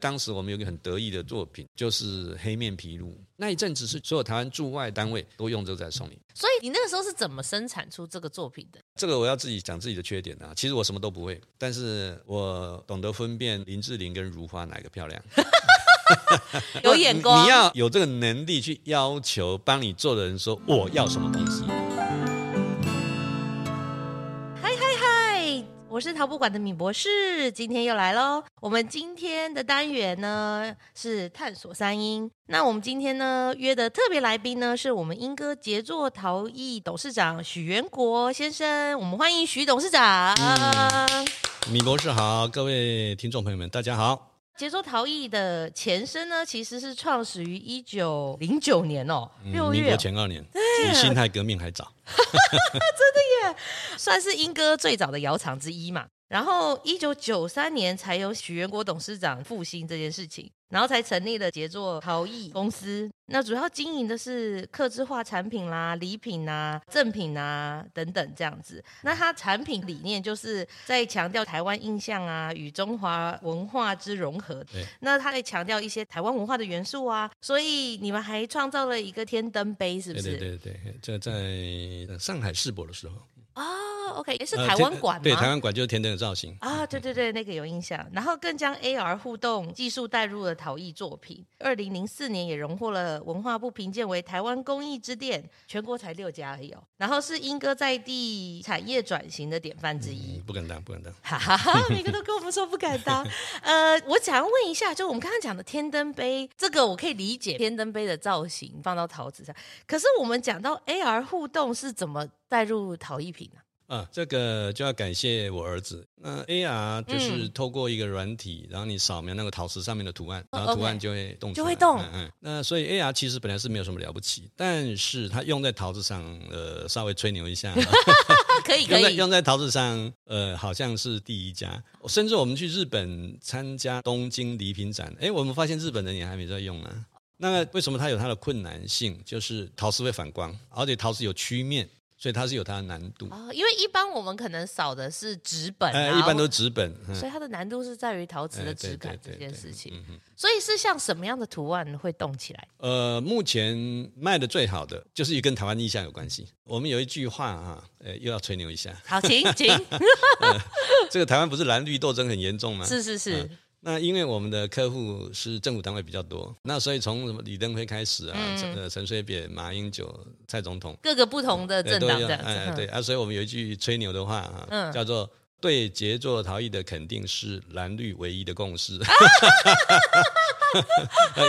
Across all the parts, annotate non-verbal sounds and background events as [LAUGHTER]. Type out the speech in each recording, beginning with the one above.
当时我们有一个很得意的作品，就是黑面琵鹭。那一阵子是所有台湾驻外单位都用这个在送礼。所以你那个时候是怎么生产出这个作品的？这个我要自己讲自己的缺点啊。其实我什么都不会，但是我懂得分辨林志玲跟如花哪个漂亮。[LAUGHS] 有眼光，[LAUGHS] 你要有这个能力去要求帮你做的人说我要什么东西。我是陶博馆的米博士，今天又来喽。我们今天的单元呢是探索三英。那我们今天呢约的特别来宾呢是我们英歌杰作陶艺董事长许元国先生。我们欢迎许董事长。米博士好，各位听众朋友们，大家好。杰作陶艺的前身呢，其实是创始于一九零九年哦，六月，民国前二年，比辛亥革命还早，[LAUGHS] 真的耶，算是英歌最早的窑厂之一嘛。然后一九九三年才有许元国董事长复兴这件事情。然后才成立了杰作陶艺公司，那主要经营的是客制化产品啦、礼品啊、赠品啊等等这样子。那它产品理念就是在强调台湾印象啊与中华文化之融合。对那它也强调一些台湾文化的元素啊，所以你们还创造了一个天灯杯，是不是？对对对对，这在上海世博的时候。哦，OK，也是台湾馆吗？对，台湾馆就是天灯的造型啊，对对对，那个有印象。然后更将 AR 互动技术带入了陶艺作品。二零零四年也荣获了文化部评鉴为台湾工艺之殿，全国才六家而已。然后是莺歌在地产业转型的典范之一。嗯、不敢当，不敢当。哈哈哈，每个都跟我们说不敢当。[LAUGHS] 呃，我想要问一下，就我们刚刚讲的天灯杯，这个我可以理解天灯杯的造型放到陶瓷上，可是我们讲到 AR 互动是怎么带入陶艺品呢？啊，这个就要感谢我儿子。那 AR 就是透过一个软体，嗯、然后你扫描那个陶瓷上面的图案，然后图案就会动，就会动。嗯嗯。那所以 AR 其实本来是没有什么了不起，但是它用在陶瓷上，呃，稍微吹牛一下，[LAUGHS] [LAUGHS] 可以可以。用在用在陶瓷上，呃，好像是第一家。甚至我们去日本参加东京礼品展，哎，我们发现日本人也还没在用呢。那为什么它有它的困难性？就是陶瓷会反光，而且陶瓷有曲面。所以它是有它的难度哦，因为一般我们可能扫的是纸本，哎，一般都是纸本，所以它的难度是在于陶瓷的质感这件事情。所以是像什么样的图案会动起来？呃，目前卖的最好的就是跟台湾意象有关系。我们有一句话啊，呃，又要吹牛一下。好，请请。[LAUGHS] 这个台湾不是蓝绿斗争很严重吗？是是是。那因为我们的客户是政府单位比较多，那所以从什么李登辉开始啊，陈、呃、陈水扁、马英九、蔡总统，各个不同的政党的，哎，对啊，所以我们有一句吹牛的话啊，嗯、叫做“对杰作逃逸的肯定是蓝绿唯一的共识”，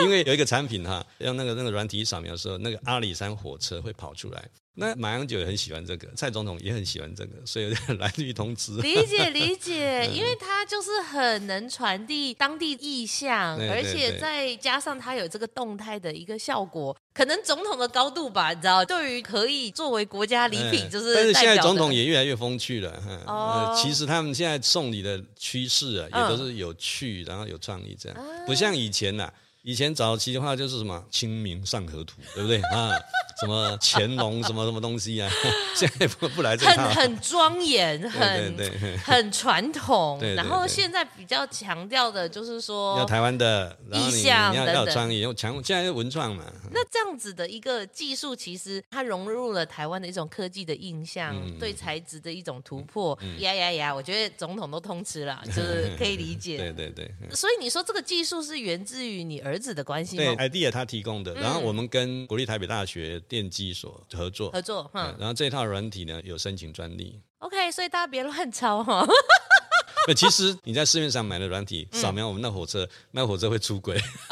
因为有一个产品哈，用那个那个软体扫描的时候，那个阿里山火车会跑出来。那马英九也很喜欢这个，蔡总统也很喜欢这个，所以有点 [LAUGHS] 蓝绿通吃。理解理 [LAUGHS] 解，因为他就是很能传递当地意象，而且再加上他有这个动态的一个效果，可能总统的高度吧，你知道，对于可以作为国家礼品，就是。但是现在总统也越来越风趣了，哦、其实他们现在送礼的趋势啊，也都是有趣，然后有创意这样，嗯、不像以前呐、啊。以前早期的话就是什么《清明上河图》，对不对啊？[LAUGHS] 什么乾隆什么什么东西啊？[LAUGHS] 现在不不来这套，很很庄严，很 [LAUGHS] 很传统。然后现在比较强调的就是说，要台湾的意象，你要要创意，要强，现在是文创嘛。那这样子的一个技术，其实它融入了台湾的一种科技的印象，嗯、对材质的一种突破。嗯、呀呀呀！我觉得总统都通吃了，就是可以理解。对对对。所以你说这个技术是源自于你儿。儿子的关系，对，idea 他提供的，然后我们跟国立台北大学电机所合作，合作，嗯，然后这套软体呢有申请专利，OK，所以大家别乱抄哈。[LAUGHS] 其实你在市面上买的软体，扫描我们那火车，那火车会出轨，[LAUGHS]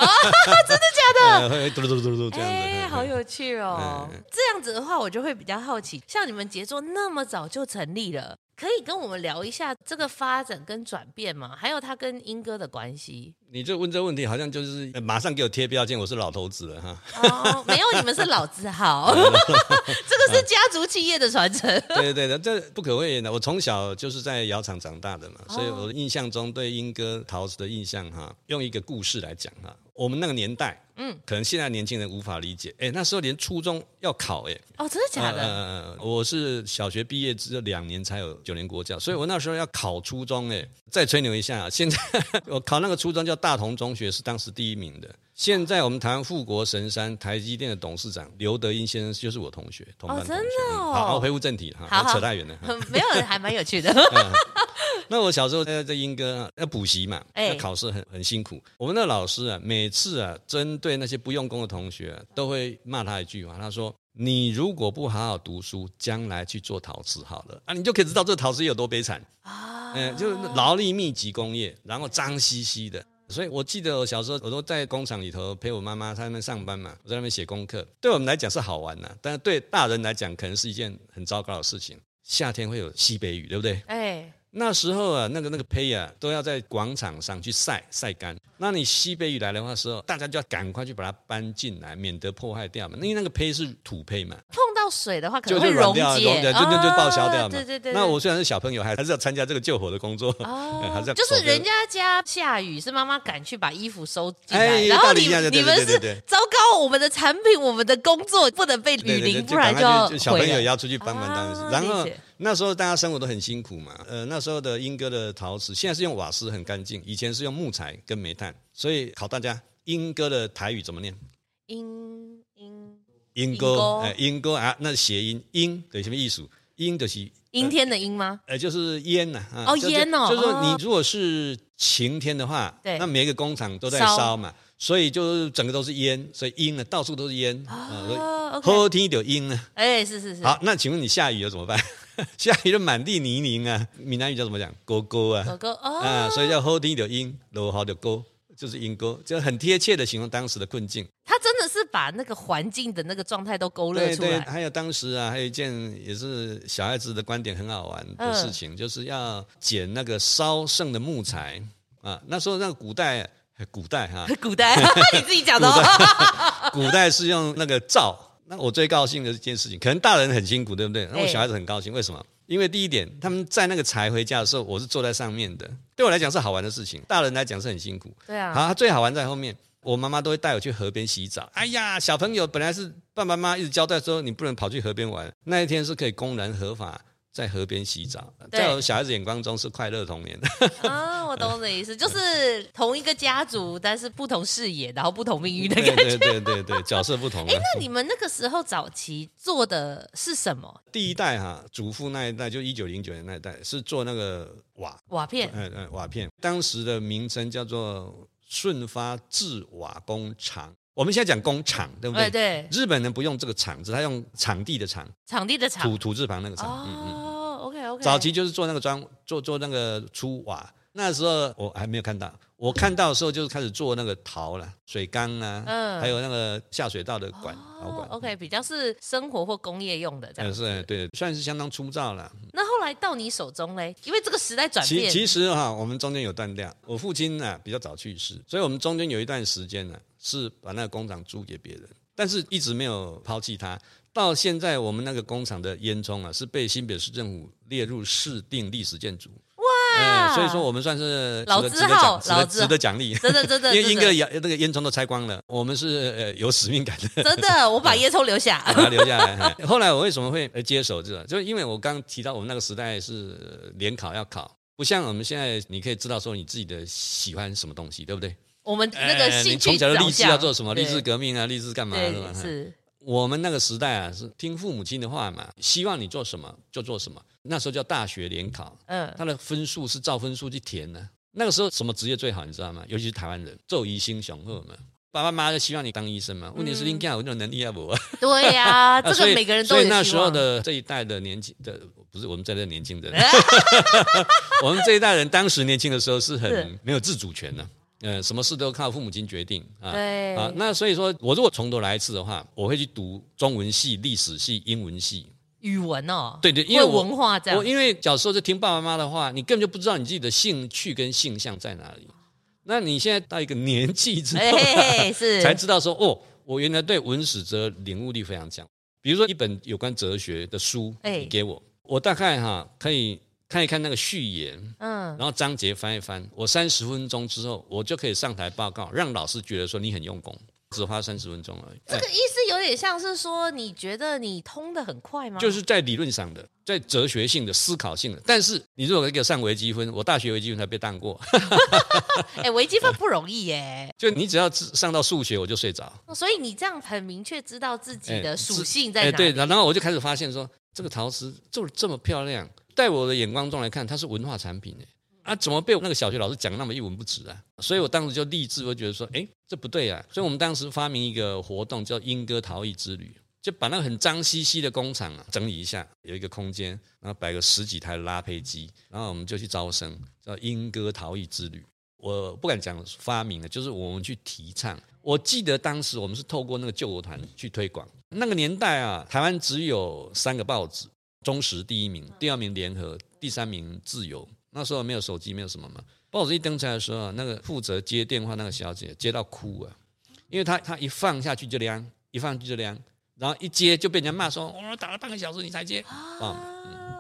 真的假的？会嘟嘟嘟嘟这样子，哎，好有趣哦。这样子的话，我就会比较好奇，像你们杰作那么早就成立了。可以跟我们聊一下这个发展跟转变吗？还有他跟英哥的关系？你就问这问题，好像就是马上给我贴标签，我是老头子了哈。哦，没有，你们是老字号，[LAUGHS] 这个是家族企业的传承。对对对，这不可讳言的。我从小就是在窑厂长大的嘛，所以我印象中对英哥陶瓷的印象哈，用一个故事来讲哈。我们那个年代，嗯，可能现在年轻人无法理解。哎，那时候连初中要考，哎，哦，真的假的？呃，我是小学毕业只有两年才有九年国教，所以我那时候要考初中，哎，再吹牛一下，现在 [LAUGHS] 我考那个初中叫大同中学，是当时第一名的。现在我们台湾富国神山台积电的董事长刘德英先生就是我同学，同班同学。哦，真的哦。好，我回复正题哈，好好扯太远了。[LAUGHS] 没有，还蛮有趣的。[LAUGHS] [LAUGHS] 那我小时候在在英歌要补习嘛，要考试很很辛苦。我们的老师啊，每次啊，针对那些不用功的同学，都会骂他一句话。他说：“你如果不好好读书，将来去做陶瓷好了啊，你就可以知道这个陶瓷有多悲惨啊。嗯，就是劳力密集工业，然后脏兮兮的。所以我记得我小时候，我都在工厂里头陪我妈妈，那边上班嘛，我在那边写功课。对我们来讲是好玩呐，但是对大人来讲，可能是一件很糟糕的事情。夏天会有西北雨，对不对？哎。那时候啊，那个那个胚啊，都要在广场上去晒晒干。那你西北雨来的话时候，大家就要赶快去把它搬进来，免得破坏掉嘛。因为那个胚是土胚嘛，碰到水的话可能会溶解，就就就报销掉嘛。对对对。那我虽然是小朋友，还还是要参加这个救火的工作。哦。[LAUGHS] 还是要。就是人家家下雨，是妈妈赶去把衣服收进来，然后你你们是糟糕，我们的产品，我们的工作不能被雨淋，不然就小朋友也要出去帮忙当时。然后。那时候大家生活都很辛苦嘛，呃，那时候的英歌的陶瓷，现在是用瓦斯很干净，以前是用木材跟煤炭，所以考大家英歌的台语怎么念？莺莺莺歌，哎，莺歌啊，那谐音，莺对什么意思？莺就是阴天的阴吗？呃，就是烟呐，哦，烟哦，就是说你如果是晴天的话，对，那每一个工厂都在烧嘛，所以就是整个都是烟，所以阴呢到处都是烟啊，好天一点阴呢，哎，是是是，好，那请问你下雨了怎么办？[LAUGHS] 下雨就满地泥泞啊！闽南语叫怎么讲？沟沟啊，沟沟哦，啊，所以叫好天的阴，落好的沟，就是阴沟，就很贴切的形容当时的困境。他真的是把那个环境的那个状态都勾勒出来。对，还有当时啊，还有一件也是小孩子的观点很好玩的事情，嗯、就是要捡那个烧剩的木材啊。那时候那个古代，古代哈，[LAUGHS] 古代 [LAUGHS] 你自己讲的哦。古代是用那个灶。那我最高兴的一件事情，可能大人很辛苦，对不对？那我小孩子很高兴，为什么？因为第一点，他们载那个柴回家的时候，我是坐在上面的，对我来讲是好玩的事情。大人来讲是很辛苦。对啊。好，最好玩在后面，我妈妈都会带我去河边洗澡。哎呀，小朋友本来是爸爸妈妈一直交代说，你不能跑去河边玩，那一天是可以公然合法。在河边洗澡，在我小孩子眼光中是快乐童年。[LAUGHS] 啊，我懂你的意思，就是同一个家族，但是不同视野，然后不同命运的感觉。对对对对，角色不同。[LAUGHS] 哎，那你们那个时候早期做的是什么？第一代哈，祖父那一代就一九零九年那一代是做那个瓦瓦片，嗯嗯，瓦片，当时的名称叫做顺发制瓦工厂。我们现在讲工厂，对不对？对。日本人不用这个厂字，他用场地的场，场地的场，土土字旁那个厂。哦、嗯嗯、OK。早期就是做那个砖，做做那个粗瓦。那时候我还没有看到，我看到的时候就是开始做那个陶了，水缸啊，嗯，还有那个下水道的管，陶管。OK，比较是生活或工业用的这样。是，对，算是相当粗糙了。那后来到你手中嘞？因为这个时代转变。其其实哈，我们中间有断掉。我父亲呢比较早去世，所以我们中间有一段时间呢。是把那个工厂租给别人，但是一直没有抛弃它。到现在，我们那个工厂的烟囱啊，是被新北市政府列入市定历史建筑。哇、嗯！所以说我们算是老字号，值得值得奖励。真的 [LAUGHS] 真的，因为那个烟囱都拆光了，我们是呃有使命感的。真的，我把烟囱留下，[LAUGHS] 把它留下来。[LAUGHS] 后来我为什么会接手这个？就是因为我刚提到我们那个时代是联考要考，不像我们现在，你可以知道说你自己的喜欢什么东西，对不对？我们那个兴趣、欸、你从小的立志要做什么？立志革命啊，立志干嘛是。我们那个时代啊，是听父母亲的话嘛，希望你做什么就做什么。那时候叫大学联考，嗯，他的分数是照分数去填的。那个时候什么职业最好，你知道吗？尤其是台湾人，做医生雄厚嘛。爸爸妈妈就希望你当医生嘛。问题是你讲有那种能力要不？对呀，[LAUGHS] 这个每个人都有。所以那时候的这一代的年轻的，不是我们这代年轻人，我们这一代人当时年轻的时候是很 [LAUGHS] 没有自主权的。嗯，什么事都靠父母亲决定啊。对啊，那所以说，我如果从头来一次的话，我会去读中文系、历史系、英文系、语文哦。对对，因为文化这样。我因为小时候就听爸爸妈妈的话，你根本就不知道你自己的兴趣跟性向在哪里。那你现在到一个年纪之后，[LAUGHS] 是才知道说，哦，我原来对文史哲领悟力非常强。比如说一本有关哲学的书，你给我，我大概哈可以看一看那个序言，嗯，然后章节翻一翻，我三十分钟之后，我就可以上台报告，让老师觉得说你很用功，只花三十分钟而已。这个意思有点像是说，你觉得你通的很快吗？就是在理论上的，在哲学性的思考性的。但是你如果给我上微积分，我大学微积分才被当过。[LAUGHS] 哎、欸，微积分不容易耶。[LAUGHS] 就你只要上到数学，我就睡着。所以你这样很明确知道自己的属性在哪对，然后我就开始发现说，这个陶瓷做的这么漂亮。在我的眼光中来看，它是文化产品诶啊，怎么被我那个小学老师讲那么一文不值啊？所以我当时就立志，我觉得说，哎，这不对啊！所以我们当时发明一个活动，叫“莺歌陶艺之旅”，就把那个很脏兮兮的工厂啊整理一下，有一个空间，然后摆个十几台拉坯机，然后我们就去招生，叫“莺歌陶艺之旅”。我不敢讲发明的，就是我们去提倡。我记得当时我们是透过那个救国团去推广。那个年代啊，台湾只有三个报纸。中实第一名，第二名联合，第三名自由。那时候没有手机，没有什么嘛。报纸一登出来的时候，那个负责接电话那个小姐接到哭啊，因为她她一放下去就凉，一放下去就凉，然后一接就被人家骂说：“我打了半个小时你才接。”啊。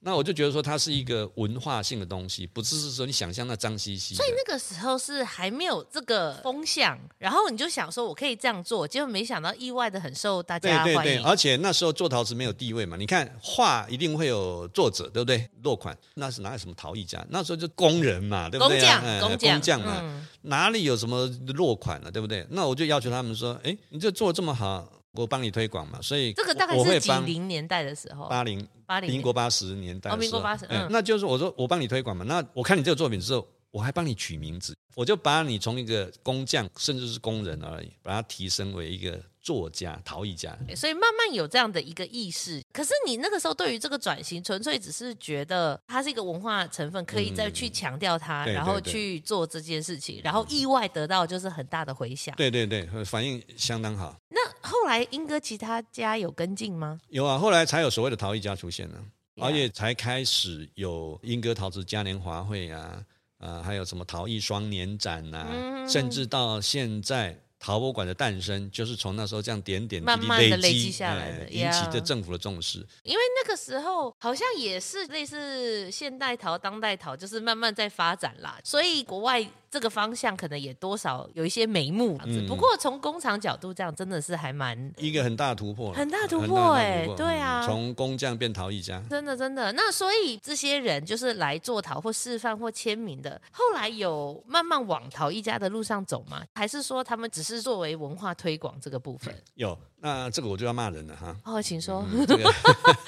那我就觉得说它是一个文化性的东西，不只是说你想象那脏兮兮。所以那个时候是还没有这个风向，然后你就想说我可以这样做，结果没想到意外的很受大家欢迎。对对对，而且那时候做陶瓷没有地位嘛，你看画一定会有作者，对不对？落款那是哪有什么陶艺家？那时候就工人嘛，对不对？工匠，嗯、工匠嘛，嗯、哪里有什么落款啊？对不对？那我就要求他们说，哎，你这做这么好。我帮你推广嘛，所以这个大概是几零年代的时候，八零八零民国八十年代，哦，民国八十，嗯，那就是我说我帮你推广嘛，那我看你这个作品之后，我还帮你取名字，我就把你从一个工匠甚至是工人而已，把它提升为一个。作家、陶艺家，所以慢慢有这样的一个意识。可是你那个时候对于这个转型，纯粹只是觉得它是一个文化成分，可以再去强调它，嗯、然后去做这件事情，然后意外得到就是很大的回响。对对对，反应相当好。那后来英歌其他家有跟进吗？有啊，后来才有所谓的陶艺家出现了，而且才开始有英歌陶瓷嘉年华会啊，啊，还有什么陶艺双年展呐、啊，嗯、甚至到现在。陶博馆的诞生，就是从那时候这样点点滴滴慢慢的累积下来的，引起这政府的重视。因为那个时候好像也是类似现代陶、当代陶，就是慢慢在发展啦，所以国外。这个方向可能也多少有一些眉目，嗯、不过从工厂角度这样真的是还蛮一个很大的突破，很大突破哎，对啊，从工匠变陶艺家，真的真的。那所以这些人就是来做陶或示范或签名的，后来有慢慢往陶艺家的路上走吗？还是说他们只是作为文化推广这个部分？有，那这个我就要骂人了哈。哦，请说。嗯这个、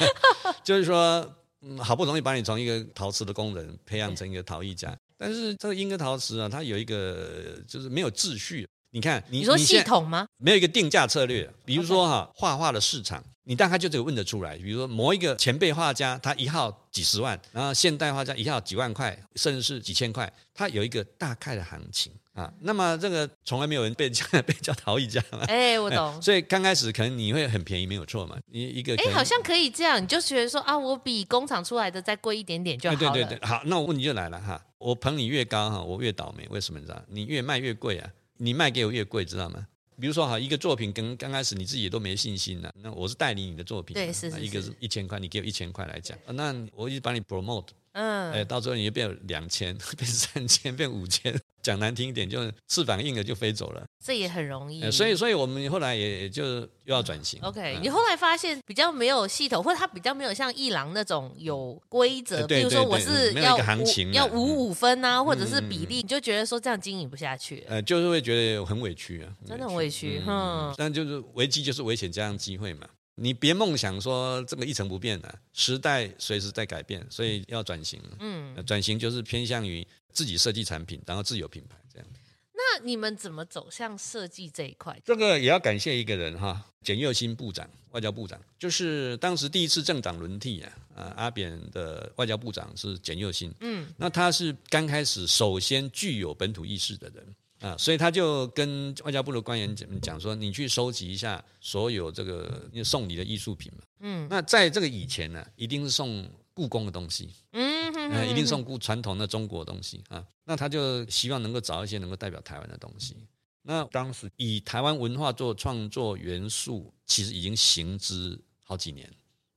[LAUGHS] 就是说，嗯，好不容易把你从一个陶瓷的工人培养成一个陶艺家。但是这个英歌陶瓷啊，它有一个就是没有秩序。你看，你，你说系统吗？没有一个定价策略。比如说哈，画画的市场，你大概就这个问得出来。比如说某一个前辈画家，他一号几十万，然后现代画家一号几万块，甚至是几千块，他有一个大概的行情。啊，那么这个从来没有人被叫 [LAUGHS] 被叫陶艺家嘛？哎，我懂。所以刚开始可能你会很便宜，没有错嘛。你一个哎，好像可以这样，你就觉得说啊，我比工厂出来的再贵一点点就好了。对对对，好，那我问题就来了哈，我捧你越高哈，我越倒霉，为什么你知道？你越卖越贵啊，你卖给我越贵，知道吗？比如说哈，一个作品跟刚开始你自己都没信心了，那我是代理你的作品，对，是是，一个是一千块，你给我一千块来讲，那我一直把你 promote，嗯，哎，到最后你就变两千，[LAUGHS] 变三千，变五千。讲难听一点，就是翅膀硬了就飞走了，这也很容易。所以，所以我们后来也就又要转型。OK，你后来发现比较没有系统，或者它比较没有像一郎那种有规则，比如说我是要行情，要五五分啊，或者是比例，你就觉得说这样经营不下去。呃，就是会觉得很委屈啊，真的很委屈。嗯，但就是危机就是危险加上机会嘛，你别梦想说这个一成不变的，时代随时在改变，所以要转型。嗯，转型就是偏向于。自己设计产品，然后自有品牌这样。那你们怎么走向设计这一块？这个也要感谢一个人哈，简又新部长，外交部长，就是当时第一次政党轮替啊，啊，阿扁的外交部长是简又新。嗯，那他是刚开始首先具有本土意识的人啊，所以他就跟外交部的官员讲讲说，你去收集一下所有这个送礼的艺术品嘛。嗯，那在这个以前呢，一定是送故宫的东西。嗯。呃，一定送故传统的中国东西啊，那他就希望能够找一些能够代表台湾的东西。那当时以台湾文化做创作元素，其实已经行之好几年，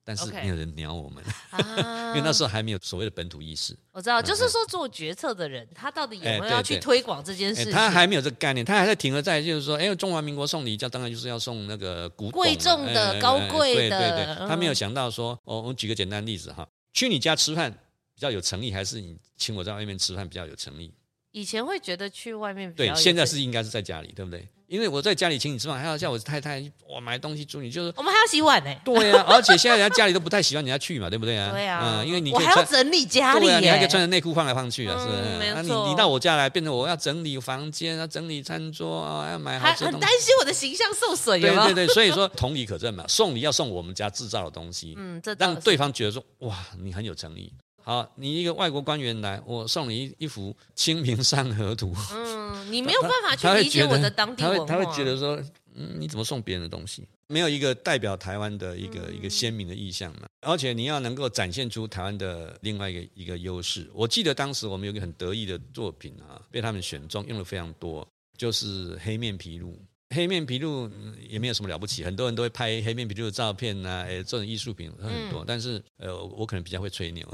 但是没有人鸟我们，啊、[LAUGHS] 因为那时候还没有所谓的本土意识。我知道，就是说做决策的人，他到底有没有要去推广这件事情？他还没有这个概念，他还在停留在就是说，哎，中华民国送礼，教当然就是要送那个古贵重的、高贵的。对对对，他没有想到说，哦，我举个简单例子哈，去你家吃饭比较有诚意，还是你请我在外面吃饭比较有诚意？以前会觉得去外面比较对，现在是应该是在家里，对不对？因为我在家里请你吃饭，还要叫我太太我买东西煮你，就是我们还要洗碗呢。对呀、啊，而且现在人家家里都不太喜欢人家去嘛，对不对啊？对啊，嗯，因为你我还要整理家里，对啊，你还可以穿着内裤放来放去啊，是不是？嗯、没错。啊、你你到我家来，变成我要整理房间，要整理餐桌啊，要买好还很担心我的形象受损？对对对，所以说同理可证嘛，送礼要送我们家制造的东西，嗯，这让对方觉得说哇，你很有诚意。好，你一个外国官员来，我送你一一幅《清明上河图》。嗯，[LAUGHS] 你没有办法去理解我的当地文化。他会他会觉得说，嗯，你怎么送别人的东西？没有一个代表台湾的一个、嗯、一个鲜明的意象嘛。而且你要能够展现出台湾的另外一个一个优势。我记得当时我们有一个很得意的作品啊，被他们选中，用的非常多，就是黑面琵鹭。黑面琵鹭也没有什么了不起，很多人都会拍黑面琵鹭的照片呐、啊，诶，做成艺术品很多。嗯、但是，呃，我可能比较会吹牛，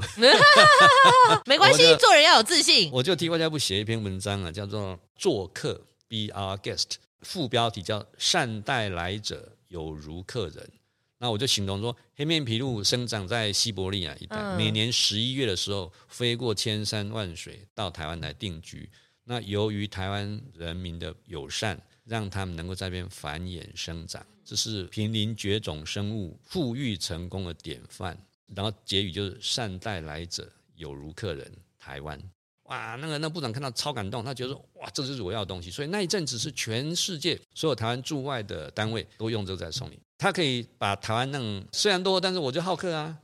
[LAUGHS] 没关系，做人要有自信。我就替外交部写一篇文章啊，叫做《做客》，Be Our Guest，副标题叫“善待来者，有如客人”。那我就形容说，黑面琵鹭生长在西伯利亚一带，嗯、每年十一月的时候飞过千山万水到台湾来定居。那由于台湾人民的友善。让他们能够在这边繁衍生长，这是濒临绝种生物富裕成功的典范。然后结语就是善待来者，有如客人。台湾，哇，那个那部长看到超感动，他觉得说，哇，这就是我要的东西。所以那一阵子是全世界所有台湾驻外的单位都用这个在送礼。他可以把台湾弄虽然多，但是我就好客啊，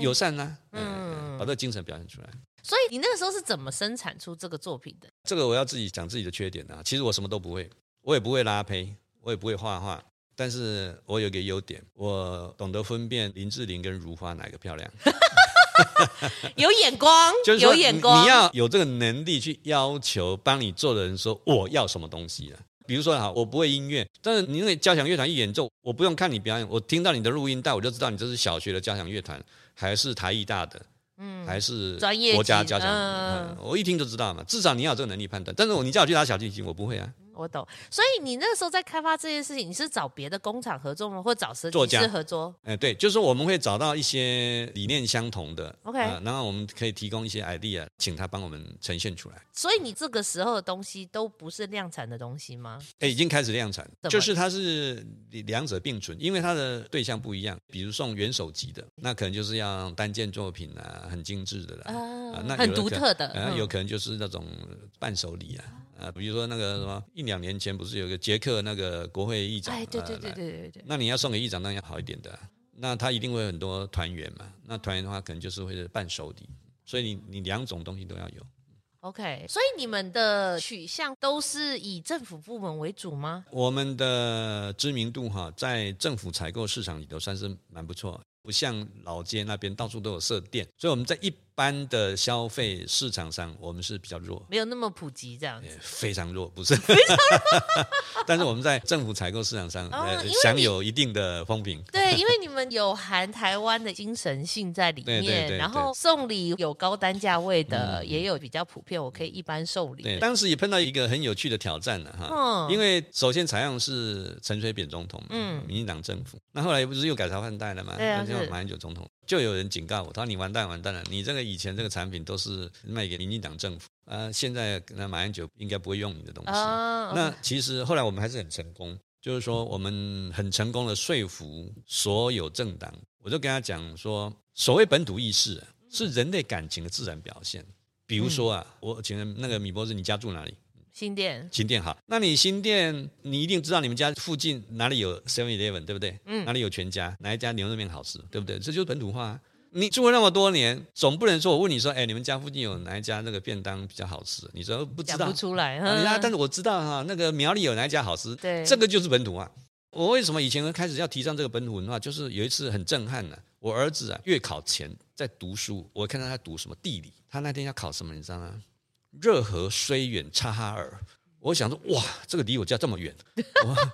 友善啊，嗯，把这个精神表现出来。所以你那个时候是怎么生产出这个作品的？这个我要自己讲自己的缺点啊。其实我什么都不会。我也不会拉胚，我也不会画画，但是我有个优点，我懂得分辨林志玲跟如花哪个漂亮。[LAUGHS] [LAUGHS] 有眼光，就是有眼光，你要有这个能力去要求帮你做的人说我要什么东西啊。比如说哈，我不会音乐，但是你那个交响乐团一演奏，我不用看你表演，我听到你的录音带，我就知道你这是小学的交响乐团，还是台艺大的，嗯，还是国家交响乐团，嗯，我一听就知道嘛。至少你要有这个能力判断。但是我你叫我去拉小提琴，我不会啊。我懂，所以你那个时候在开发这件事情，你是找别的工厂合作吗？或找设计师合作？哎、呃，对，就是我们会找到一些理念相同的，OK，、呃、然后我们可以提供一些 idea，请他帮我们呈现出来。所以你这个时候的东西都不是量产的东西吗？哎，已经开始量产，就是它是两者并存，因为它的对象不一样。比如送元手机的，那可能就是要单件作品啊，很精致的啦，啊，呃、那很独特的，然后有可能就是那种伴手礼啊。啊，比如说那个什么，一两年前不是有个捷克那个国会议长？哎，对对对对对对。那你要送给议长，当然要好一点的啊。那他一定会有很多团员嘛。那团员的话，可能就是会是伴手礼。所以你你两种东西都要有。OK，所以你们的取向都是以政府部门为主吗？我们的知名度哈，在政府采购市场里头算是蛮不错，不像老街那边到处都有设店，所以我们在一。般的消费市场上，我们是比较弱，没有那么普及这样子，非常弱，不是非常弱。[LAUGHS] 但是我们在政府采购市场上，哦、呃，享有一定的风评。对，因为你们有含台湾的精神性在里面，对对对对，然后送礼有高单价位的，嗯、也有比较普遍，我可以一般受理。对，当时也碰到一个很有趣的挑战了哈，嗯、因为首先采用是陈水扁总统，嗯，民进党政府，那后来不是又改朝换代了嘛？对啊，马英九总统。就有人警告我，他说：“你完蛋，完蛋了！你这个以前这个产品都是卖给民进党政府啊，现在那马英九应该不会用你的东西。Oh. 那其实后来我们还是很成功，就是说我们很成功的说服所有政党。我就跟他讲说，所谓本土意识是人类感情的自然表现。比如说啊，嗯、我请问那个米博士，你家住哪里？”新店，新店好。那你新店，你一定知道你们家附近哪里有 Seven Eleven，对不对？嗯。哪里有全家？哪一家牛肉面好吃，对不对？这就是本土化。你住了那么多年，总不能说我问你说，哎，你们家附近有哪一家那个便当比较好吃？你说不知道。讲不出来。啊，但是我知道哈，那个苗栗有哪一家好吃？对。这个就是本土化。我为什么以前开始要提倡这个本土文化？就是有一次很震撼的，我儿子啊，月考前在读书，我看到他读什么地理，他那天要考什么，你知道吗？热河、虽远、察哈尔。我想说，哇，这个离我家这么远，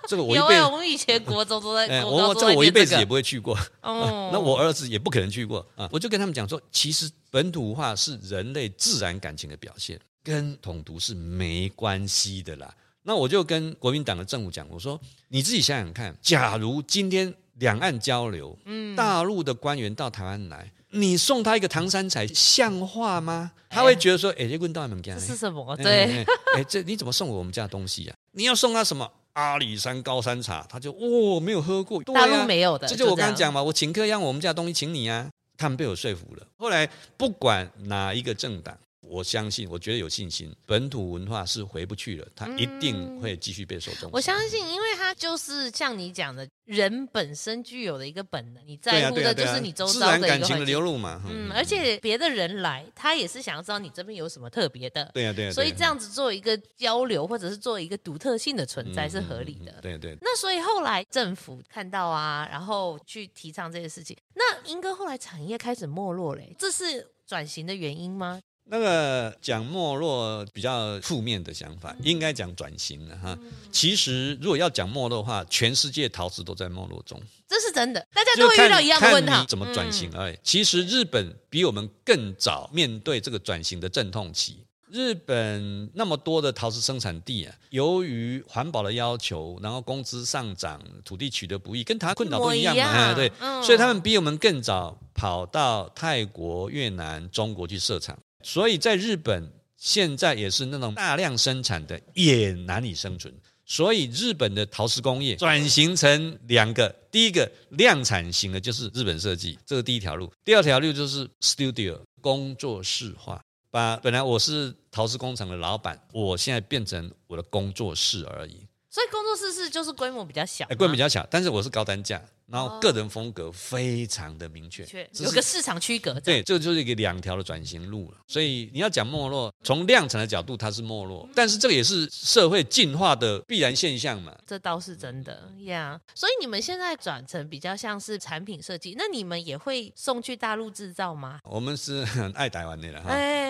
这个我 [LAUGHS] 一辈子，啊，我们以前国中都在，[LAUGHS] 哎，我这个我一辈子也不会去过，哦，那我儿子也不可能去过啊。我就跟他们讲说，其实本土文化是人类自然感情的表现，跟统独是没关系的啦。那我就跟国民党的政府讲，我说你自己想想看，假如今天两岸交流，嗯，大陆的官员到台湾来。你送他一个唐三彩像话吗？他会觉得说：“哎，这问到你们家，这是什么？欸、对，哎、这你怎么送我我们家的东西呀、啊？你要送他什么阿里山高山茶？他就哦，没有喝过，大陆没有的。这就我刚刚讲嘛，我请客让我们家的东西请你啊，他们被我说服了。后来不管哪一个政党。我相信，我觉得有信心，本土文化是回不去了，它一定会继续被受重视。我相信，因为它就是像你讲的，人本身具有的一个本能，你在乎的就是你周遭的一个感情的流露嘛。嗯，而且别的人来，他也是想要知道你这边有什么特别的。对呀，对呀。所以这样子做一个交流，或者是做一个独特性的存在是合理的。对对。那所以后来政府看到啊，然后去提倡这些事情，那英哥后来产业开始没落嘞，这是转型的原因吗？那个讲没落比较负面的想法，应该讲转型了哈。其实如果要讲没落的话，全世界陶瓷都在没落中，这是真的。大家都会遇到一样的问题，怎么转型而已。其实日本比我们更早面对这个转型的阵痛期。日本那么多的陶瓷生产地啊，由于环保的要求，然后工资上涨，土地取得不易，跟台湾困扰都一样嘛。对，所以他们比我们更早跑到泰国、越南、中国去设厂。所以在日本现在也是那种大量生产的也难以生存，所以日本的陶瓷工业转型成两个，第一个量产型的就是日本设计，这是第一条路；第二条路就是 studio 工作室化，把本来我是陶瓷工厂的老板，我现在变成我的工作室而已。所以工作室是就是规模比较小，规模比较小，但是我是高单价。然后个人风格非常的明确，有个市场区隔。对，这个就是一个两条的转型路了。所以你要讲没落，从量产的角度它是没落，但是这个也是社会进化的必然现象嘛。这倒是真的呀。Yeah. 所以你们现在转成比较像是产品设计，那你们也会送去大陆制造吗？我们是很爱台湾的了哈，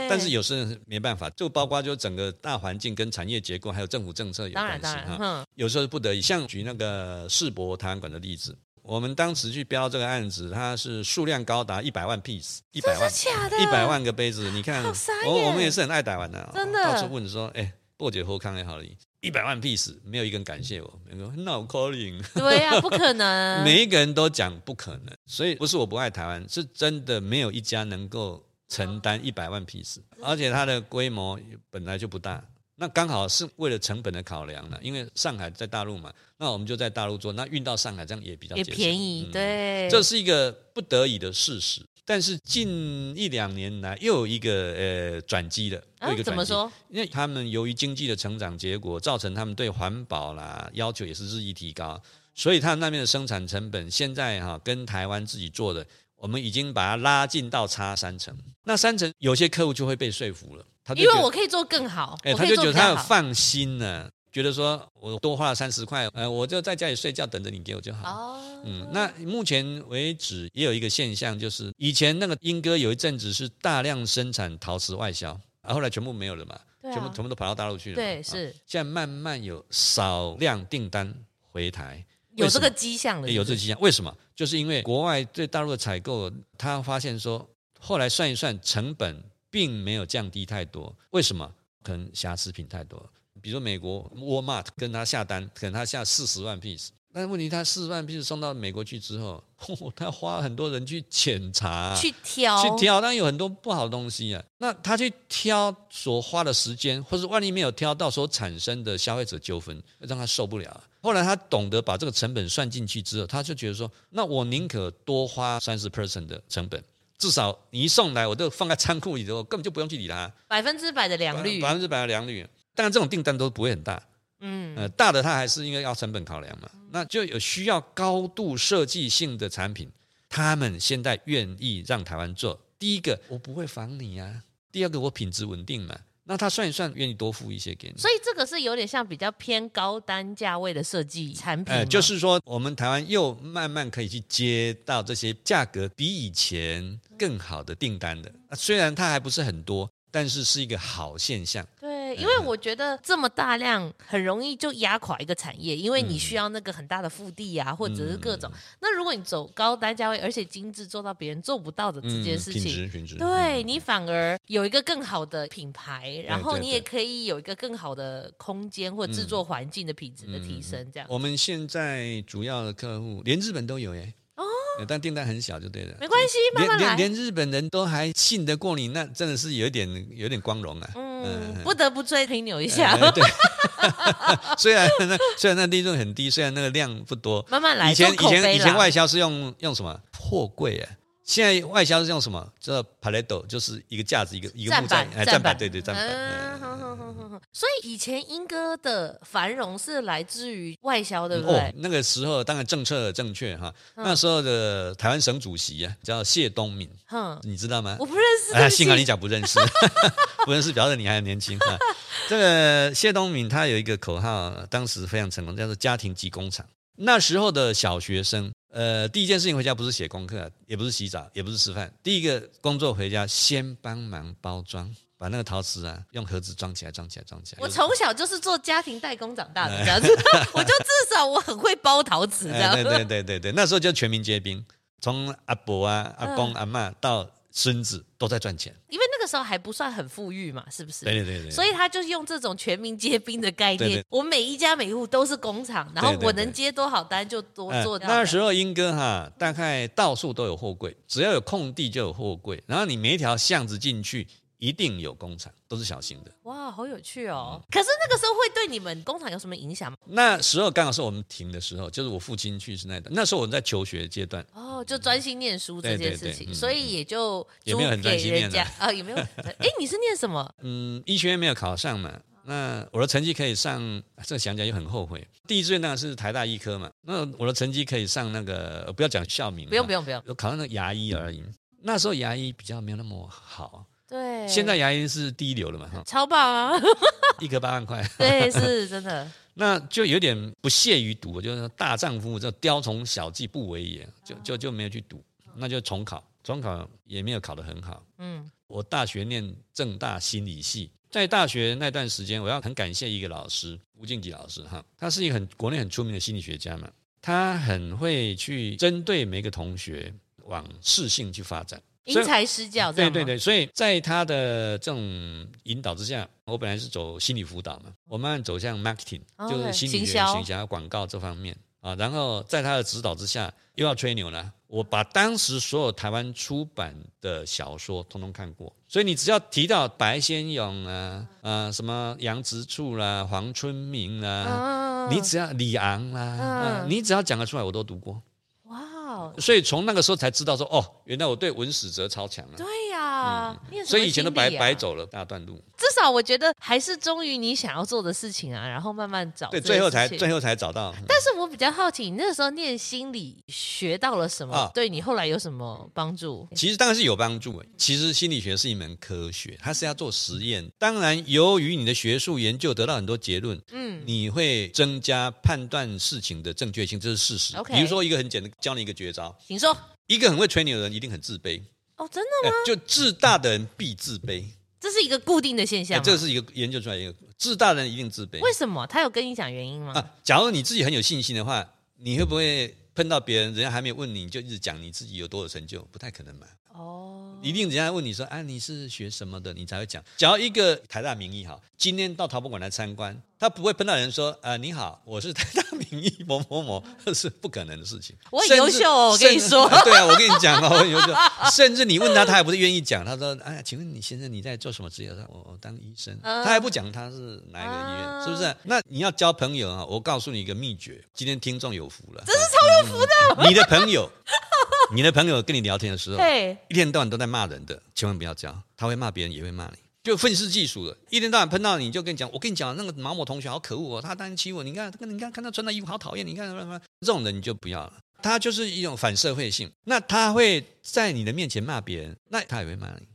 但是有时候没办法，就包括就整个大环境跟产业结构还有政府政策有关系哈。有时候不得已，像举那个世博台湾馆的例子。我们当时去标这个案子，它是数量高达一百万 piece，一百万，一百万个杯子。你看，我我们也是很爱台湾的，真的。到处问说，哎，破解后康也好了，一百万 piece，没有一个人感谢我，没有说 no calling。[LAUGHS] 对呀、啊，不可能。[LAUGHS] 每一个人都讲不可能，所以不是我不爱台湾，是真的没有一家能够承担一百万 piece，而且它的规模本来就不大。那刚好是为了成本的考量了，因为上海在大陆嘛，那我们就在大陆做，那运到上海这样也比较也便宜，嗯、对，这是一个不得已的事实。但是近一两年来又有一个呃转机了，又一个转机，怎么说？因为他们由于经济的成长结果，造成他们对环保啦要求也是日益提高，所以他那边的生产成本现在哈跟台湾自己做的，我们已经把它拉近到差三成。那三成有些客户就会被说服了。因为我可以做更好，哎，他就觉得他很放心呢，觉得说我多花了三十块，呃，我就在家里睡觉，等着你给我就好。哦，嗯，那目前为止也有一个现象，就是以前那个英哥有一阵子是大量生产陶瓷外销，啊，后来全部没有了嘛，全部全部都跑到大陆去了。对，是。现在慢慢有少量订单回台，有这个迹象了。有这个迹象，为什么？就是因为国外对大陆的采购，他发现说，后来算一算成本。并没有降低太多，为什么？可能瑕疵品太多。比如美国 Walmart 跟他下单，可能他下四十万 piece，但是问题他四十万 piece 送到美国去之后，他花很多人去检查、去挑、去挑，但有很多不好的东西啊。那他去挑所花的时间，或是万一没有挑到所产生的消费者纠纷，让他受不了。后来他懂得把这个成本算进去之后，他就觉得说，那我宁可多花三十 percent 的成本。至少你一送来，我都放在仓库里头，根本就不用去理它。百分之百的良率，百分之百的良率。当然，这种订单都不会很大。嗯，呃，大的它还是因为要成本考量嘛。那就有需要高度设计性的产品，他们现在愿意让台湾做。第一个，我不会防你啊；第二个，我品质稳定嘛。那他算一算，愿意多付一些给你。所以这个是有点像比较偏高单价位的设计产品。呃，就是说，我们台湾又慢慢可以去接到这些价格比以前更好的订单的。虽然它还不是很多，但是是一个好现象。对，对，因为我觉得这么大量很容易就压垮一个产业，因为你需要那个很大的腹地啊，或者是各种。那如果你走高单价位，而且精致做到别人做不到的这件事情，品质品质，对你反而有一个更好的品牌，然后你也可以有一个更好的空间或制作环境的品质的提升。这样，我们现在主要的客户连日本都有耶。但订单很小就对了，没关系，慢慢来。连连连日本人都还信得过你，那真的是有点有点光荣啊。嗯，嗯不得不吹吹牛一下。呃、对，[LAUGHS] 虽然那虽然那利润很低，虽然那个量不多，慢慢来。以前以前以前外销是用用什么货柜啊？现在外销是用什么？叫 pallet，就是一个架子，一个一个木架，站板，对对站板。所以以前英歌的繁荣是来自于外销，对不对？哦，那个时候当然政策正确哈。那时候的台湾省主席啊，叫谢东闵，嗯，你知道吗？我不认识。哎，幸好你讲不认识，[LAUGHS] 不认识表示你还年轻哈。[LAUGHS] 这个谢东闵他有一个口号，当时非常成功，叫做“家庭即工厂”。那时候的小学生，呃，第一件事情回家不是写功课，也不是洗澡，也不是吃饭，第一个工作回家先帮忙包装。把那个陶瓷啊，用盒子装起来，装起来，装起来。我从小就是做家庭代工长大的，这样子，我就至少我很会包陶瓷，这样。对对对对对，那时候就全民皆兵，从阿伯啊、阿公、阿嬷到孙子都在赚钱。因为那个时候还不算很富裕嘛，是不是？对对对对。所以他就是用这种全民皆兵的概念，我每一家每一户都是工厂，然后我能接多少单就多做。那时候英哥哈，大概到处都有货柜，只要有空地就有货柜，然后你每一条巷子进去。一定有工厂，都是小型的。哇，好有趣哦！可是那个时候会对你们工厂有什么影响吗？那时候刚好是我们停的时候，就是我父亲去世那段。那时候我在求学阶段，哦，就专心念书这件事情，所以也就也没有很专心念啊，[LAUGHS] 也没有。[LAUGHS] 哎，你是念什么？嗯，医学院没有考上嘛。那我的成绩可以上，这个想起来又很后悔。第一志愿当然是台大医科嘛。那我的成绩可以上那个，不要讲校名，不用不用不用，考上那个牙医而已。那时候牙医比较没有那么好。对，现在牙医是第一流了嘛，哈超棒啊！[LAUGHS] 一颗八万块，[LAUGHS] 对，是真的。那就有点不屑于读，就是大丈夫这雕虫小技不为也，就就就没有去读，那就重考，重考也没有考得很好。嗯，我大学念正大心理系，在大学那段时间，我要很感谢一个老师吴敬吉老师哈，他是一个很国内很出名的心理学家嘛，他很会去针对每个同学往适性去发展。因材施教，对对对，所以在他的这种引导之下，我本来是走心理辅导嘛，我慢慢走向 marketing，就是心理学、形象、广告这方面啊。然后在他的指导之下，又要吹牛了。我把当时所有台湾出版的小说通通看过，所以你只要提到白先勇啊，啊什么杨直处啦、黄春明啦，你只要李昂啦，你只要讲得出来，我都读过。所以从那个时候才知道说，哦，原来我对文史哲超强啊。对呀，所以以前都白白走了大段路。至少我觉得还是忠于你想要做的事情啊，然后慢慢找。对，最后才最后才找到。但是我比较好奇，你那个时候念心理学到了什么？对你后来有什么帮助？其实当然是有帮助。其实心理学是一门科学，它是要做实验。当然，由于你的学术研究得到很多结论，嗯，你会增加判断事情的正确性，这是事实。比如说一个很简单，教你一个绝招，请说。一个很会吹牛的人一定很自卑。哦，真的吗？就自大的人必自卑。这是一个固定的现象，这是一个研究出来一个自大的人一定自卑。为什么？他有跟你讲原因吗？啊，假如你自己很有信心的话，你会不会碰到别人，人家还没有问你，你就一直讲你自己有多少成就？不太可能嘛。哦，一定人家问你说，啊，你是学什么的？你才会讲。只要一个台大名医哈，今天到陶博馆来参观。他不会碰到人说，呃，你好，我是台大名医某某某，这 [LAUGHS] 是不可能的事情。我很优秀哦，我跟你说。对啊，我跟你讲哦，我很优秀。甚至你问他，他还不是愿意讲。他说，哎，请问你先生你在做什么职业？他说，我我当医生。他还不讲他是哪一个医院，是不是？那你要交朋友啊，我告诉你一个秘诀，今天听众有福了，真是超有福的。你的朋友，你的朋友跟你聊天的时候，一天到晚都在骂人的，千万不要这样，他会骂别人，也会骂你。就愤世嫉俗的，一天到晚碰到你就跟你讲，我跟你讲那个毛某同学好可恶哦，他当然欺负我，你看，你看看他穿的衣服好讨厌，你看什么这种人你就不要了，他就是一种反社会性，那他会在你的面前骂别人，那他也会骂你，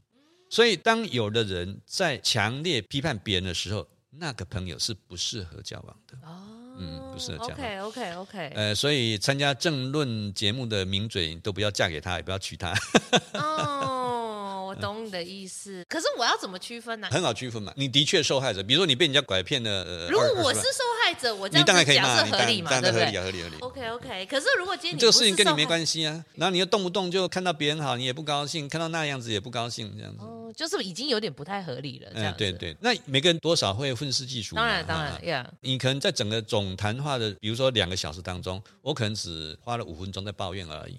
所以当有的人在强烈批判别人的时候，那个朋友是不适合交往的。哦，嗯，不适合交往。OK OK OK，呃，所以参加政论节目的名嘴都不要嫁给他，也不要娶他。[LAUGHS] 哦。我懂你的意思。可是我要怎么区分呢？很好区分嘛，你的确受害者，比如说你被人家拐骗了。如果我是受害者，我这样子讲是合理嘛？对不对？合理合理。OK OK。可是如果今天你这个事情跟你没关系啊，然后你又动不动就看到别人好，你也不高兴，看到那样子也不高兴，这样子。哦，就是已经有点不太合理了。嗯，对对。那每个人多少会愤世嫉俗。当然当然呀。你可能在整个总谈话的，比如说两个小时当中，我可能只花了五分钟在抱怨而已。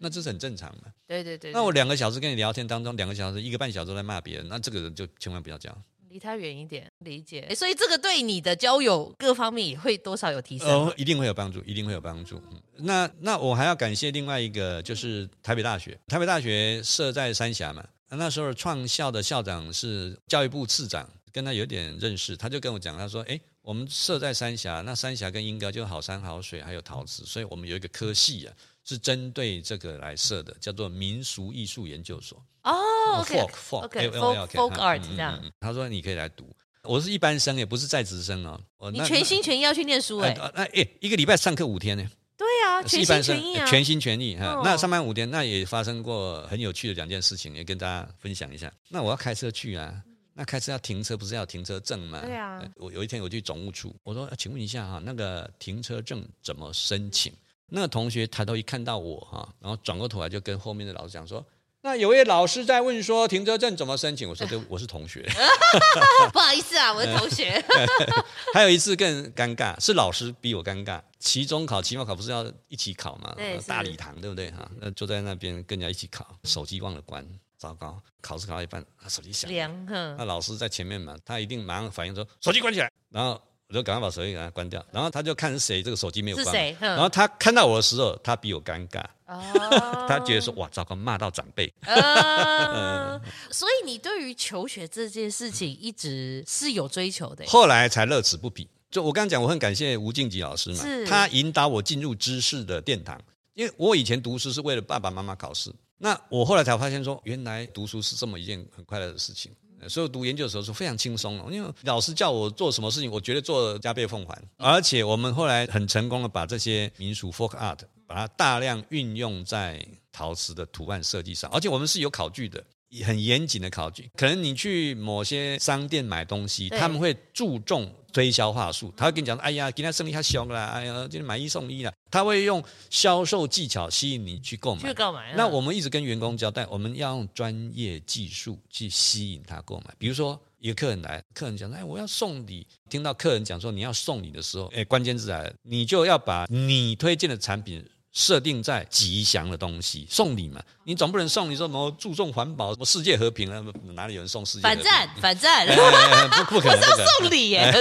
那这是很正常的。对对对。那我两个小时跟你聊天当中，两个小时一个半小时都在骂别人，那这个人就千万不要这样。离他远一点，理解。所以这个对你的交友各方面也会多少有提升。哦，一定会有帮助，一定会有帮助。那那我还要感谢另外一个，就是台北大学。台北大学设在三峡嘛，那时候创校的校长是教育部次长，跟他有点认识，他就跟我讲，他说：“哎，我们设在三峡，那三峡跟莺歌就好山好水，还有陶瓷，所以我们有一个科系啊。”是针对这个来设的，叫做民俗艺术研究所。哦，folk folk folk folk art 这样。他说你可以来读，我是一般生，也不是在职生哦。你全心全意要去念书哎？那哎，一个礼拜上课五天呢？对啊，全心全意啊，全心全意哈。那上班五天，那也发生过很有趣的两件事情，也跟大家分享一下。那我要开车去啊，那开车要停车，不是要停车证吗？对啊。我有一天我去总务处，我说，请问一下哈，那个停车证怎么申请？那个同学抬头一看到我哈，然后转过头来就跟后面的老师讲说：“那有位老师在问说停车证怎么申请？”我说：“ [LAUGHS] 对，我是同学。[LAUGHS] ”不好意思啊，我是同学。还有一次更尴尬，是老师逼我尴尬。期中考、期末考不是要一起考吗？大礼堂对不对哈？那就在那边跟人家一起考，手机忘了关，糟糕！考试考到一半，手机响。那老师在前面嘛，他一定马上反应说：“手机关起来。”然后。我就赶快把手机给他关掉，然后他就看是谁这个手机没有关，是谁？然后他看到我的时候，他比我尴尬，哦、[LAUGHS] 他觉得说哇，糟糕，骂到长辈。呃、[LAUGHS] 所以你对于求学这件事情一直是有追求的，后来才乐此不疲。就我刚刚讲，我很感谢吴静吉老师嘛，是。他引导我进入知识的殿堂，因为我以前读书是为了爸爸妈妈考试，那我后来才发现说，原来读书是这么一件很快乐的事情。所以读研究的时候是非常轻松的，因为老师叫我做什么事情，我觉得做加倍奉还。而且我们后来很成功的把这些民俗 folk art 把它大量运用在陶瓷的图案设计上，而且我们是有考据的。很严谨的考据，可能你去某些商店买东西，他们会注重推销话术，他会跟你讲：“哎呀，今天生意太凶了，哎呀，今天买一送一了。”他会用销售技巧吸引你去购买。去购买。那我们一直跟员工交代，我们要用专业技术去吸引他购买。比如说，一个客人来，客人讲：“哎，我要送礼。”听到客人讲说你要送礼的时候，哎，关键字来了，你就要把你推荐的产品。设定在吉祥的东西送礼嘛，你总不能送你说什么注重环保、什么世界和平啊？哪里有人送世界和平？反战，反战，不不可能，是要送礼耶，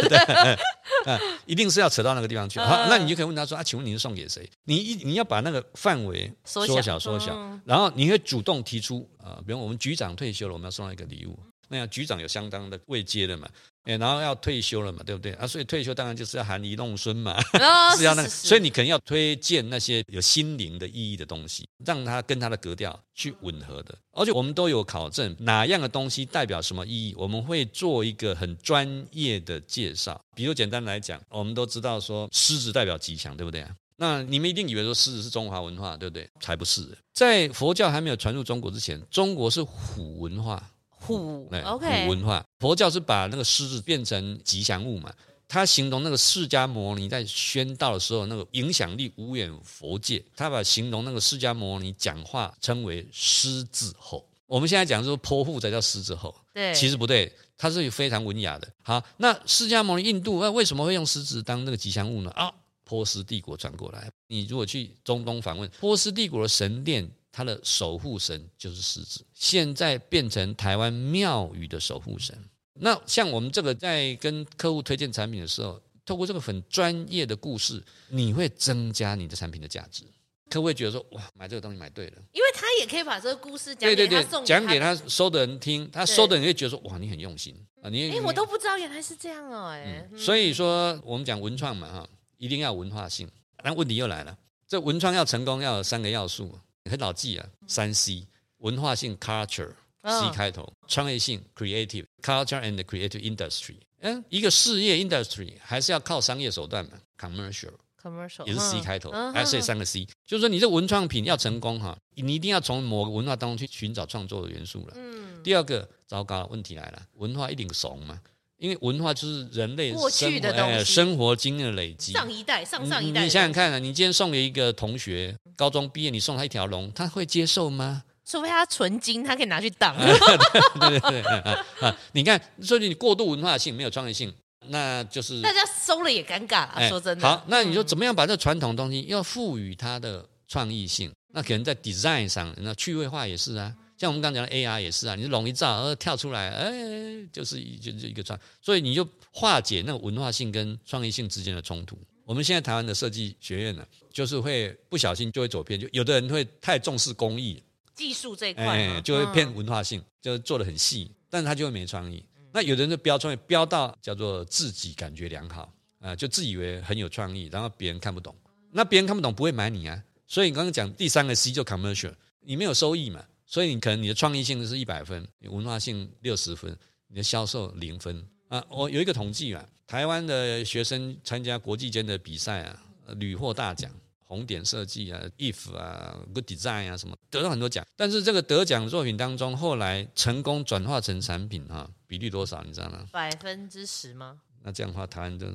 一定是要扯到那个地方去。好，那你就可以问他说啊，请问你是送给谁？你一你要把那个范围缩小缩小，然后你会主动提出啊，比如我们局长退休了，我们要送他一个礼物。那样局长有相当的位阶了嘛，哎，然后要退休了嘛，对不对啊？所以退休当然就是要含饴弄孙嘛，哦、[LAUGHS] 是要那个，所以你可能要推荐那些有心灵的意义的东西，让他跟他的格调去吻合的。而且我们都有考证，哪样的东西代表什么意义，我们会做一个很专业的介绍。比如简单来讲，我们都知道说狮子代表吉祥，对不对啊？那你们一定以为说狮子是中华文化，对不对？才不是，在佛教还没有传入中国之前，中国是虎文化。虎，OK，虎文化，佛教是把那个狮子变成吉祥物嘛？他形容那个释迦牟尼在宣道的时候，那个影响力无远佛界。他把形容那个释迦牟尼讲话称为狮子吼。我们现在讲说泼妇才叫狮子吼，对，其实不对，它是非常文雅的。好，那释迦牟尼印度那为什么会用狮子当那个吉祥物呢？啊，波斯帝国传过来。你如果去中东访问波斯帝国的神殿。他的守护神就是狮子，现在变成台湾庙宇的守护神。那像我们这个在跟客户推荐产品的时候，透过这个很专业的故事，你会增加你的产品的价值。客户会觉得说：“哇，买这个东西买对了。”因为他也可以把这个故事讲给他送，讲给他收的人听，他收的人会觉得说：“哇，你很用心啊！”你哎，我都不知道原来是这样哦，哎。所以说，我们讲文创嘛，哈，一定要文化性。但问题又来了，这文创要成功，要有三个要素。很好记啊，三 C 文化性 culture C 开头，创业性 creative culture and creative industry。嗯，一个事业 industry 还是要靠商业手段嘛，commercial commercial 也是 C 开头，还是三个 C。就是说，你这文创品要成功哈，你一定要从某个文化当中去寻找创作的元素了。嗯，第二个糟糕问题来了，文化一定怂嘛。因为文化就是人类过去的东西，哎、生活经验的累积。上一代、上上一代，你想想看啊，你今天送给一个同学，高中毕业，你送他一条龙，他会接受吗？除非他纯金，他可以拿去当。[LAUGHS] 对对对啊啊！你看，所以你过度文化性，没有创意性，那就是大家收了也尴尬、啊。哎、说真的，好，那你说怎么样把这传统东西要赋予它的创意性？那可能在 design 上，那趣味化也是啊。像我们刚刚讲的 AR 也是啊，你龙一照，呃，跳出来，哎，就是就是一个创，所以你就化解那个文化性跟创意性之间的冲突。我们现在台湾的设计学院呢，就是会不小心就会走偏，就有的人会太重视工艺、技术这一块，哎，就会偏文化性，就做的很细，但是他就会没创意。那有的人就标创意，标到叫做自己感觉良好，啊，就自以为很有创意，然后别人看不懂，那别人看不懂不会买你啊。所以你刚刚讲第三个 C 就 commercial，你没有收益嘛。所以你可能你的创意性是一百分，你文化性六十分，你的销售零分啊！我有一个统计啊，台湾的学生参加国际间的比赛啊，屡获大奖，红点设计啊，if 啊，good design 啊，什么得到很多奖。但是这个得奖作品当中，后来成功转化成产品啊，比率多少？你知道吗？百分之十吗？那这样的话，台湾就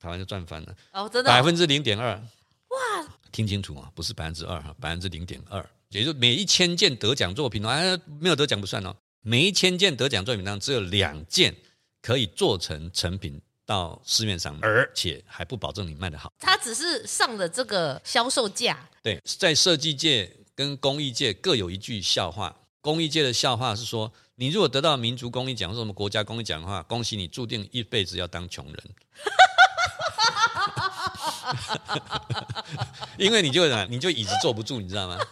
台湾就赚翻了哦，真的哦？百分之零点二哇！听清楚啊，不是百分之二哈，百分之零点二。也就每一千件得奖作品，哎，没有得奖不算哦。每一千件得奖作品当中，只有两件可以做成成品到市面上，而且还不保证你卖得好。它只是上的这个销售价。对，在设计界跟工艺界各有一句笑话。工艺界的笑话是说，你如果得到民族工艺奖或者什么国家工艺奖的话，恭喜你，注定一辈子要当穷人。[LAUGHS] 因为你就你就椅子坐不住，你知道吗？[LAUGHS]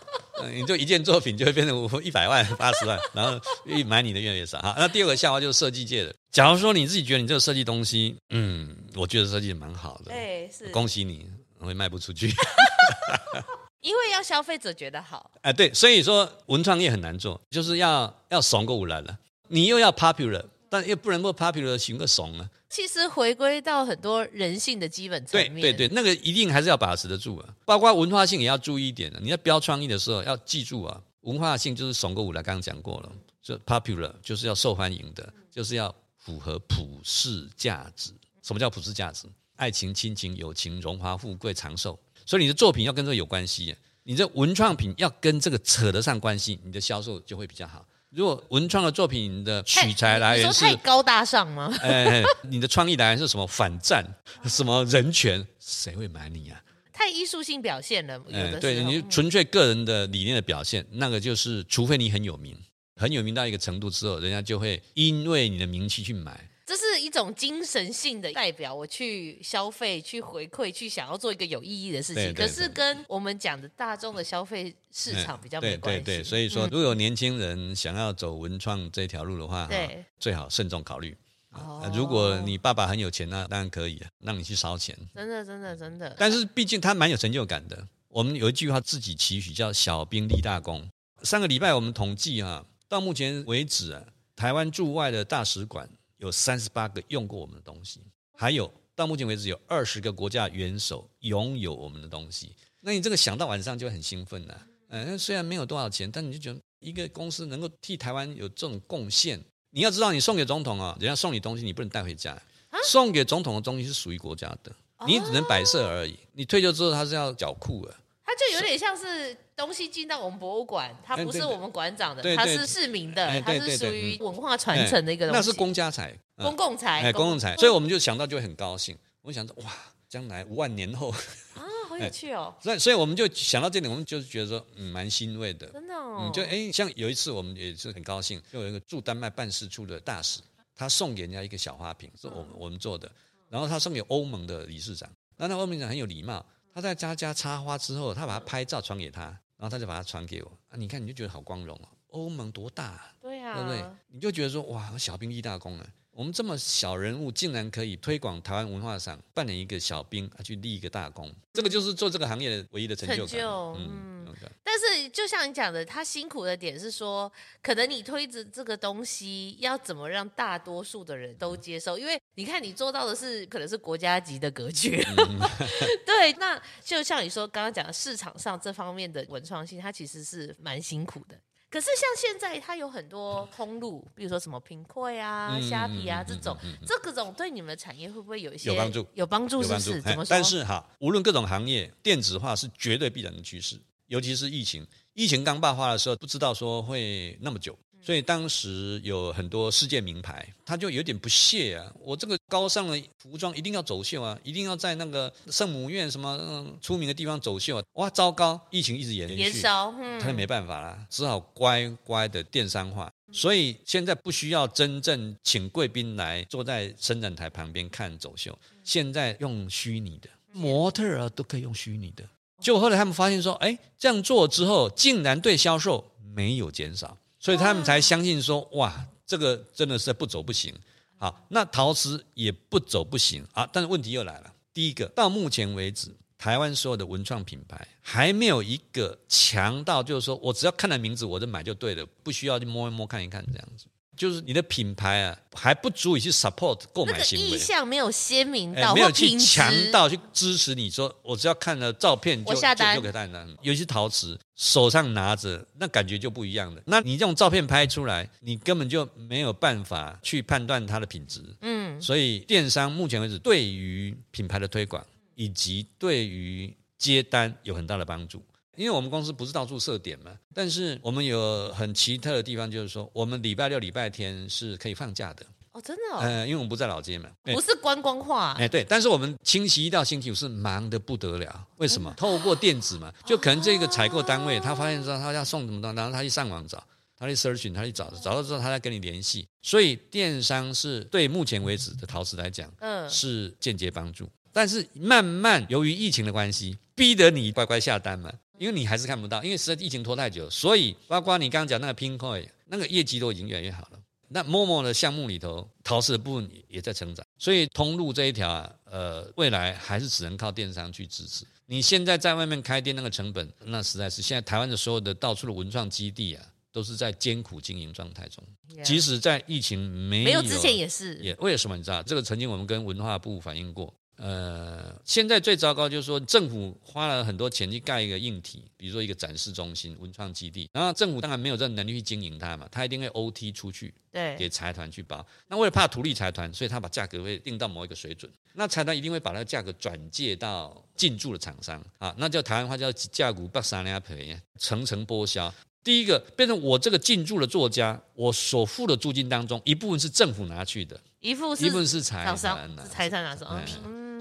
你就一件作品就会变成一百万、八十万，然后越买你的越来越少哈。那第二个笑话就是设计界的，假如说你自己觉得你这个设计东西，嗯，我觉得设计蛮好的，哎，是，恭喜你，会卖不出去，[LAUGHS] 因为要消费者觉得好。哎，对，所以说文创业很难做，就是要要怂个五来了，你又要 popular，但又不能够 popular 行个怂啊。其实回归到很多人性的基本层面，对对对，那个一定还是要把持得住啊。包括文化性也要注意一点的。你在标创意的时候要记住啊，文化性就是怂个五来，刚刚讲过了，就 popular 就是要受欢迎的，就是要符合普世价值。什么叫普世价值？爱情、亲情、友情、荣华富贵、长寿。所以你的作品要跟这个有关系，你这文创品要跟这个扯得上关系，你的销售就会比较好。如果文创的作品的取材来源是太高大上吗？[LAUGHS] 哎，你的创意来源是什么反战、什么人权，谁会买你啊？太艺术性表现了，哎，对，你纯粹个人的理念的表现，那个就是，除非你很有名，很有名到一个程度之后，人家就会因为你的名气去买。这是一种精神性的代表，我去消费、去回馈、去想要做一个有意义的事情。可是跟我们讲的大众的消费市场比较没关系。对对对，所以说，如果有年轻人想要走文创这条路的话，对，最好慎重考虑。哦，如果你爸爸很有钱，那当然可以，让你去烧钱。真的，真的，真的。但是毕竟他蛮有成就感的。我们有一句话自己期许，叫“小兵立大功”。上个礼拜我们统计啊，到目前为止啊，台湾驻外的大使馆。有三十八个用过我们的东西，还有到目前为止有二十个国家元首拥有我们的东西。那你这个想到晚上就很兴奋了。嗯，虽然没有多少钱，但你就觉得一个公司能够替台湾有这种贡献。你要知道，你送给总统啊，人家送你东西，你不能带回家。送给总统的东西是属于国家的，你只能摆设而已。你退休之后，他是要缴库的。它就有点像是东西进到我们博物馆，它不是我们馆长的，它是市民的，它是属于文化传承的一个东西。那是公家财，公共财，哎，公共财。所以我们就想到就会很高兴。我想说，哇，将来五万年后啊，好有趣哦。所以，所以我们就想到这点，我们就是觉得说，嗯，蛮欣慰的。真的哦。嗯，就哎，像有一次我们也是很高兴，就有一个驻丹麦办事处的大使，他送给人家一个小花瓶，是我们我们做的，然后他送给欧盟的理事长，那那欧盟长很有礼貌。他在家家插花之后，他把它拍照传给他，然后他就把它传给我啊！你看，你就觉得好光荣哦。欧盟多大啊？对呀，对不对？你就觉得说哇，小兵立大功了。我们这么小人物，竟然可以推广台湾文化上扮演一个小兵啊，去立一个大功，这个就是做这个行业的唯一的成就感。成就，嗯。但是就像你讲的，他辛苦的点是说，可能你推着这个东西，要怎么让大多数的人都接受？因为你看，你做到的是可能是国家级的格局。嗯、[LAUGHS] 对，那就像你说刚刚讲的，市场上这方面的文创性，它其实是蛮辛苦的。可是像现在它有很多通路，比如说什么品汇啊、虾皮啊这种，这个种对你们的产业会不会有一些有帮助？有帮助是不是？怎么说？但是哈，无论各种行业，电子化是绝对必然的趋势，尤其是疫情，疫情刚爆发的时候，不知道说会那么久。所以当时有很多世界名牌，他就有点不屑啊！我这个高尚的服装一定要走秀啊，一定要在那个圣母院什么、嗯、出名的地方走秀啊！哇，糟糕！疫情一直延续，延烧，嗯，他也没办法啦，只好乖乖的电商化。所以现在不需要真正请贵宾来坐在伸展台旁边看走秀，现在用虚拟的模特儿都可以用虚拟的。结果后来他们发现说，哎，这样做之后，竟然对销售没有减少。所以他们才相信说，哇，这个真的是不走不行。好，那陶瓷也不走不行啊。但是问题又来了，第一个，到目前为止，台湾所有的文创品牌还没有一个强到，就是说我只要看了名字我就买就对了，不需要去摸一摸看一看这样子。就是你的品牌啊，还不足以去 support 购买行为，意向没有鲜明到，没有去强到去支持你说，我只要看了照片就就就可以单单。尤其陶瓷，手上拿着那感觉就不一样的。那你这种照片拍出来，你根本就没有办法去判断它的品质。嗯，所以电商目前为止对于品牌的推广以及对于接单有很大的帮助。因为我们公司不是到处设点嘛，但是我们有很奇特的地方，就是说我们礼拜六、礼拜天是可以放假的。哦，真的？哦？呃，因为我们不在老街嘛，不是观光化。哎，对，但是我们星期一到星期五是忙得不得了。为什么？透过电子嘛，就可能这个采购单位他发现说他要送什么东西，然后他去上网找，他去 search，他去找，找到之后他再跟你联系。所以电商是对目前为止的陶瓷来讲，嗯，是间接帮助。但是慢慢由于疫情的关系，逼得你乖乖下单嘛。因为你还是看不到，因为实在疫情拖太久，所以包括你刚刚讲那个 Pinkoi 那个业绩都已经越来越好了。那 Momo 的项目里头，陶瓷的部分也在成长，所以通路这一条啊，呃，未来还是只能靠电商去支持。你现在在外面开店那个成本，那实在是现在台湾的所有的到处的文创基地啊，都是在艰苦经营状态中。即使在疫情没有，没有之前也是，也为什么你知道？这个曾经我们跟文化部反映过。呃，现在最糟糕就是说，政府花了很多钱去盖一个硬体，比如说一个展示中心、文创基地，然后政府当然没有这个能力去经营它嘛，它一定会 OT 出去，对，给财团去包。那为了怕图利财团，所以他把价格会定到某一个水准，那财团一定会把那个价格转借到进驻的厂商啊，那叫台湾话叫价股不三两赔，层层剥削。第一个变成我这个进驻的作家，我所付的租金当中一部分是政府拿去的，一部分一部分是财团的，财团拿走。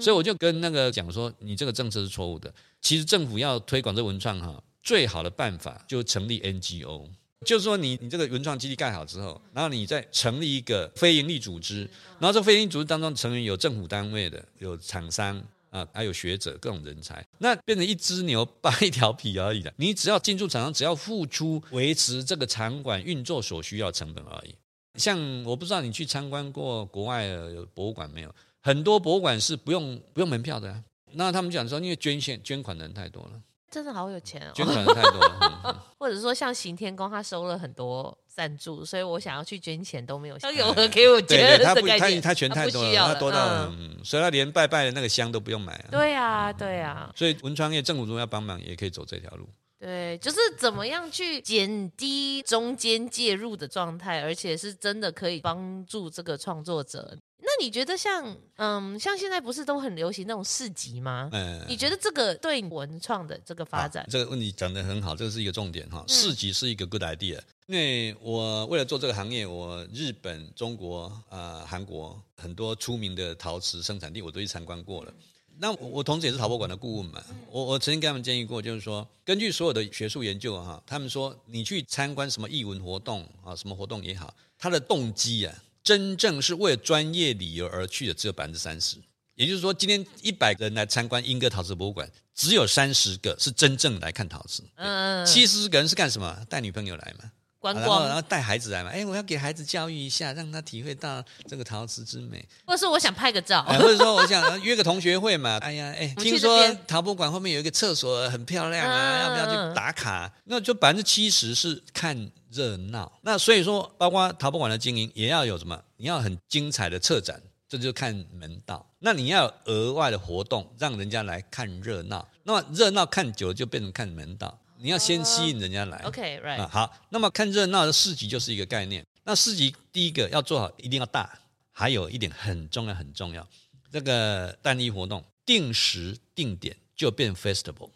所以我就跟那个讲说，你这个政策是错误的。其实政府要推广这文创哈，最好的办法就成立 NGO，就是说你你这个文创基地盖好之后，然后你再成立一个非营利组织，然后这非营利组织当中成员有政府单位的，有厂商啊，还有学者各种人才，那变成一只牛扒一条皮而已的。你只要进驻厂商，只要付出维持这个场馆运作所需要成本而已。像我不知道你去参观过国外的博物馆没有？很多博物馆是不用不用门票的，啊，那他们讲说，因为捐献捐款的人太多了，真的好有钱哦，捐款人太多了，[LAUGHS] 或者说像行天宫，他收了很多赞助，所以我想要去捐钱都没有，[LAUGHS] 他有何给我捐？他不他他钱太多了，他，他多到嗯，嗯，所以他连拜拜的那个香都不用买啊。对啊，对啊，所以文创业政府如果要帮忙，也可以走这条路。对，就是怎么样去减低中间介入的状态，而且是真的可以帮助这个创作者。那你觉得像嗯，像现在不是都很流行那种市集吗？嗯，你觉得这个对文创的这个发展，这个问题讲得很好，这个是一个重点哈。市集是一个 good idea，嗯，因为我为了做这个行业，我日本、中国啊、呃、韩国很多出名的陶瓷生产地我都去参观过了。那我我同时也是陶博馆的顾问嘛，我我曾经跟他们建议过，就是说根据所有的学术研究哈，他们说你去参观什么艺文活动啊，什么活动也好，他的动机啊。真正是为了专业理由而去的只有百分之三十，也就是说，今天一百个人来参观英歌陶瓷博物馆，只有三十个是真正来看陶瓷，嗯，七十个人是干什么？带女朋友来嘛，观光，然后带孩子来嘛，哎，我要给孩子教育一下，让他体会到这个陶瓷之美，或者说我想拍个照，或者说我想约个同学会嘛，哎呀，哎，听说陶博馆后面有一个厕所很漂亮啊，要不要去打卡？那就百分之七十是看。热闹，那所以说，包括陶博馆的经营也要有什么？你要很精彩的策展，这就看门道。那你要有额外的活动，让人家来看热闹。那么热闹看久了就变成看门道。你要先吸引人家来。OK，right。好，那么看热闹的市集就是一个概念。那市集第一个要做好，一定要大。还有一点很重要，很重要，这个单一活动定时定点就变 festival。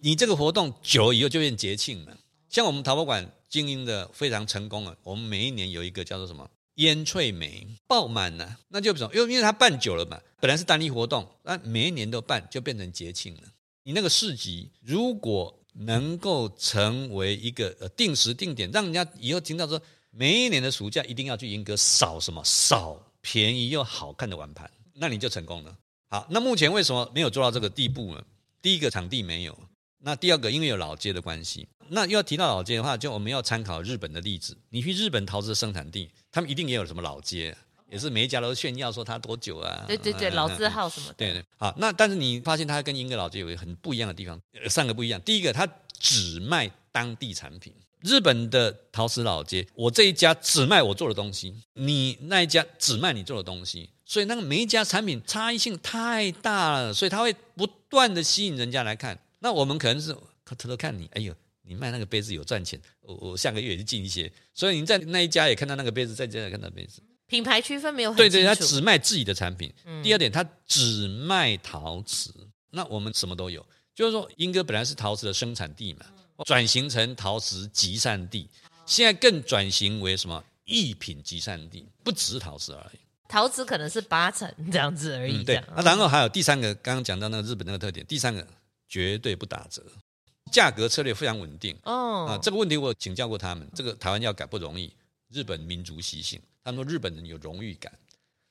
你这个活动久了以后就变节庆了。像我们陶博馆经营的非常成功了，我们每一年有一个叫做什么烟翠梅爆满了，那就什么？因为因为它办久了嘛，本来是单一活动，那每一年都办就变成节庆了。你那个市集如果能够成为一个呃定时定点，让人家以后听到说每一年的暑假一定要去莺歌扫什么扫便宜又好看的碗盘，那你就成功了。好，那目前为什么没有做到这个地步呢？第一个场地没有。那第二个，因为有老街的关系，那又要提到老街的话，就我们要参考日本的例子。你去日本陶瓷的生产地，他们一定也有什么老街，也是每一家都炫耀说它多久啊？对对对，老字号什么的。对对，好，那但是你发现它跟英格老街有一个很不一样的地方，三个不一样。第一个，它只卖当地产品。日本的陶瓷老街，我这一家只卖我做的东西，你那一家只卖你做的东西，所以那个每一家产品差异性太大了，所以它会不断的吸引人家来看。那我们可能是偷偷看你，哎呦，你卖那个杯子有赚钱，我我下个月也就进一些。所以你在那一家也看到那个杯子，在这也看到杯子。品牌区分没有很对对，他只卖自己的产品。嗯、第二点，他只卖陶瓷。那我们什么都有，就是说，英哥本来是陶瓷的生产地嘛，转型成陶瓷集散地，现在更转型为什么艺品集散地，不只是陶瓷而已。陶瓷可能是八成这样子而已。嗯、对，那然后还有第三个，刚刚讲到那个日本那个特点，第三个。绝对不打折，价格策略非常稳定。哦，啊，这个问题我请教过他们，这个台湾要改不容易。日本民族习性，他们说日本人有荣誉感，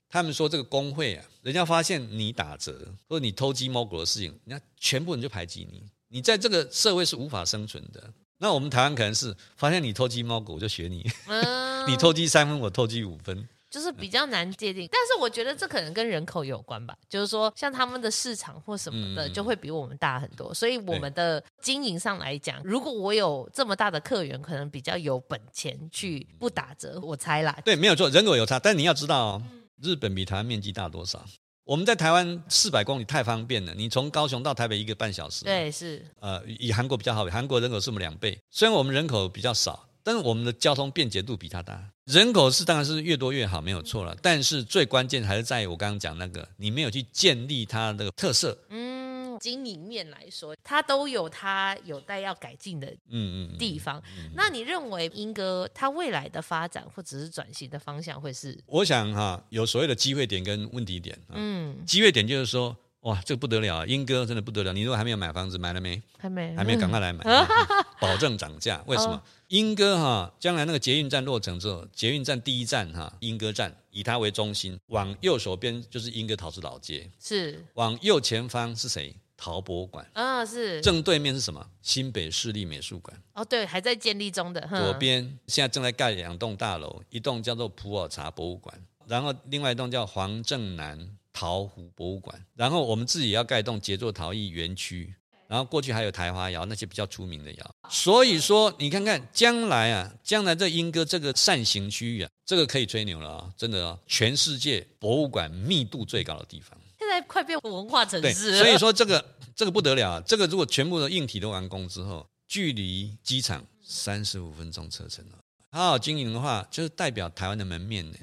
他们说这个工会啊，人家发现你打折或者你偷鸡摸狗的事情，人家全部人就排挤你，你在这个社会是无法生存的。那我们台湾可能是发现你偷鸡摸狗，我就学你，嗯、[LAUGHS] 你偷鸡三分，我偷鸡五分。就是比较难界定，但是我觉得这可能跟人口有关吧。就是说，像他们的市场或什么的，就会比我们大很多。所以我们的经营上来讲，如果我有这么大的客源，可能比较有本钱去不打折。我猜啦。对，没有错，人口有差，但你要知道哦，日本比台湾面积大多少？我们在台湾四百公里太方便了，你从高雄到台北一个半小时。对，是。呃，以韩国比较好，韩国人口是我们两倍，虽然我们人口比较少。但是我们的交通便捷度比它大，人口是当然是越多越好，没有错了。但是最关键还是在于我刚刚讲那个，你没有去建立它的特色。嗯，经营面来说，它都有它有待要改进的嗯嗯地方。那你认为英哥他未来的发展或者是转型的方向会是？我想哈，有所谓的机会点跟问题点。嗯，机会点就是说。哇，这个不得了啊！莺歌真的不得了。你如果还没有买房子，买了没？还没，还没，赶快来买，[LAUGHS] [LAUGHS] 保证涨价。为什么？莺歌哈，将来那个捷运站落成之后，捷运站第一站哈，莺歌站以它为中心，往右手边就是莺歌陶瓷老街，是。往右前方是谁？陶博物馆啊，是。正对面是什么？新北市立美术馆。哦，对，还在建立中的。左边现在正在盖两栋大楼，一栋叫做普洱茶博物馆，然后另外一栋叫黄正南。陶壶博物馆，然后我们自己要盖一栋杰作陶艺园区，然后过去还有台花窑那些比较出名的窑，所以说你看看将来啊，将来这莺歌这个扇形区域啊，这个可以吹牛了啊，真的啊，全世界博物馆密度最高的地方，现在快变文化城市了。所以说这个这个不得了啊，这个如果全部的硬体都完工之后，距离机场三十五分钟车程了，好好经营的话，就是代表台湾的门面呢，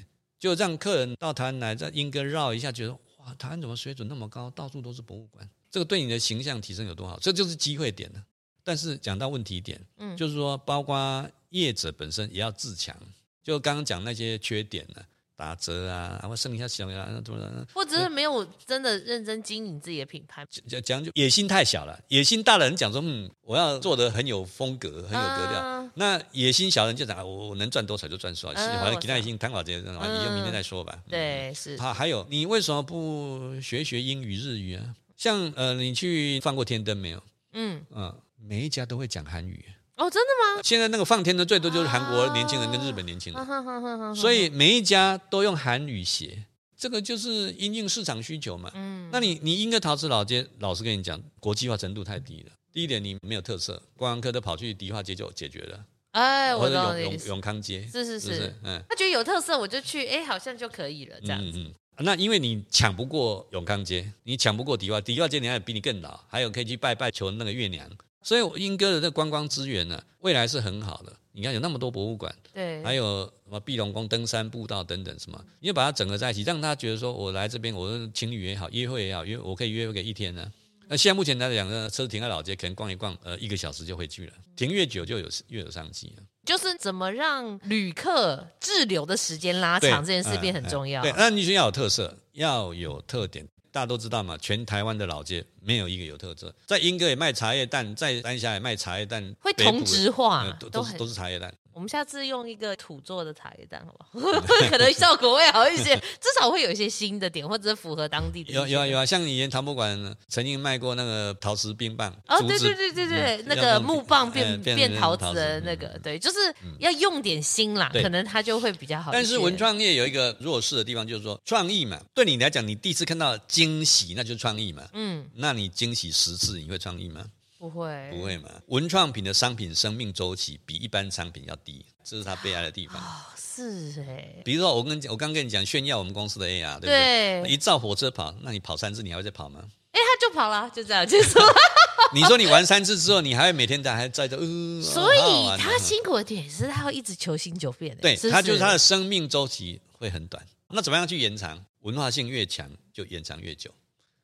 就让客人到台湾来，在莺歌绕一下，觉得。哇，台湾怎么水准那么高？到处都是博物馆，这个对你的形象提升有多好？这就是机会点了。但是讲到问题点，嗯，就是说，包括业者本身也要自强。就刚刚讲那些缺点呢，打折啊，然后剩下小呀，怎么的？或者是没有真的认真经营自己的品牌，讲讲就野心太小了。野心大的人讲说，嗯，我要做的很有风格，很有格调。啊、那野心小的人就讲，我我能赚多少就赚多少，反正其他已经谈好这些，以后明天再说吧。对，是。好，还有你为什么不学学英语、日语啊？像呃，你去放过天灯没有？嗯嗯，每一家都会讲韩语。哦，真的吗？现在那个放天的最多就是韩国年轻人跟日本年轻人，所以每一家都用韩语写，这个就是因应市场需求嘛。嗯，那你你莺歌陶瓷老街，老实跟你讲，国际化程度太低了。第一点，你没有特色，观光客都跑去迪化街就解决了。哎，我懂永永康街，是是是，嗯，他觉得有特色，我就去，哎，好像就可以了，这样子。嗯嗯。那因为你抢不过永康街，你抢不过迪化，迪化街你还比你更老，还有可以去拜拜求那个月娘。所以莺歌的这观光资源呢，未来是很好的。你看有那么多博物馆，对，还有什么碧龙宫、登山步道等等什么，你要把它整合在一起，让他觉得说我来这边，我情侣也好，约会也好，约我可以约会个一天呢。那现在目前来讲呢，车停在老街，可能逛一逛，呃，一个小时就回去了。停越久就有越有商机了。就是怎么让旅客滞留的时间拉长，这件事变很重要。对，那你需要有特色，要有特点。大家都知道嘛，全台湾的老街没有一个有特色。在莺歌也卖茶叶蛋，在三峡也卖茶叶蛋，会同质化，都都是都是茶叶蛋。我们下次用一个土做的茶叶蛋，好不好？[LAUGHS] 可能效果会好一些，至少会有一些新的点，或者是符合当地的。有有啊有啊，像以前唐博馆曾经卖过那个陶瓷冰棒。哦，对对对对对，那个木棒变变陶瓷的那个，对，就是要用点心啦，可能它就会比较好。但是文创业有一个弱势的地方，就是说创意嘛，对你来讲，你第一次看到惊喜，那就是创意嘛。嗯，那你惊喜十次，你会创意吗？不会，不会嘛？文创品的商品生命周期比一般商品要低，这是它悲哀的地方。哦，是哎。比如说，我跟我刚跟你讲炫耀我们公司的 AR，对不对？对。一造火车跑，那你跑三次，你还会再跑吗？哎，他就跑了，就这样结束。[LAUGHS] 你说你玩三次之后，你还会每天在还在这？呃，所以他辛苦的点是，他会一直求新求变。对，他就是他的生命周期会很短。那怎么样去延长？文化性越强，就延长越久。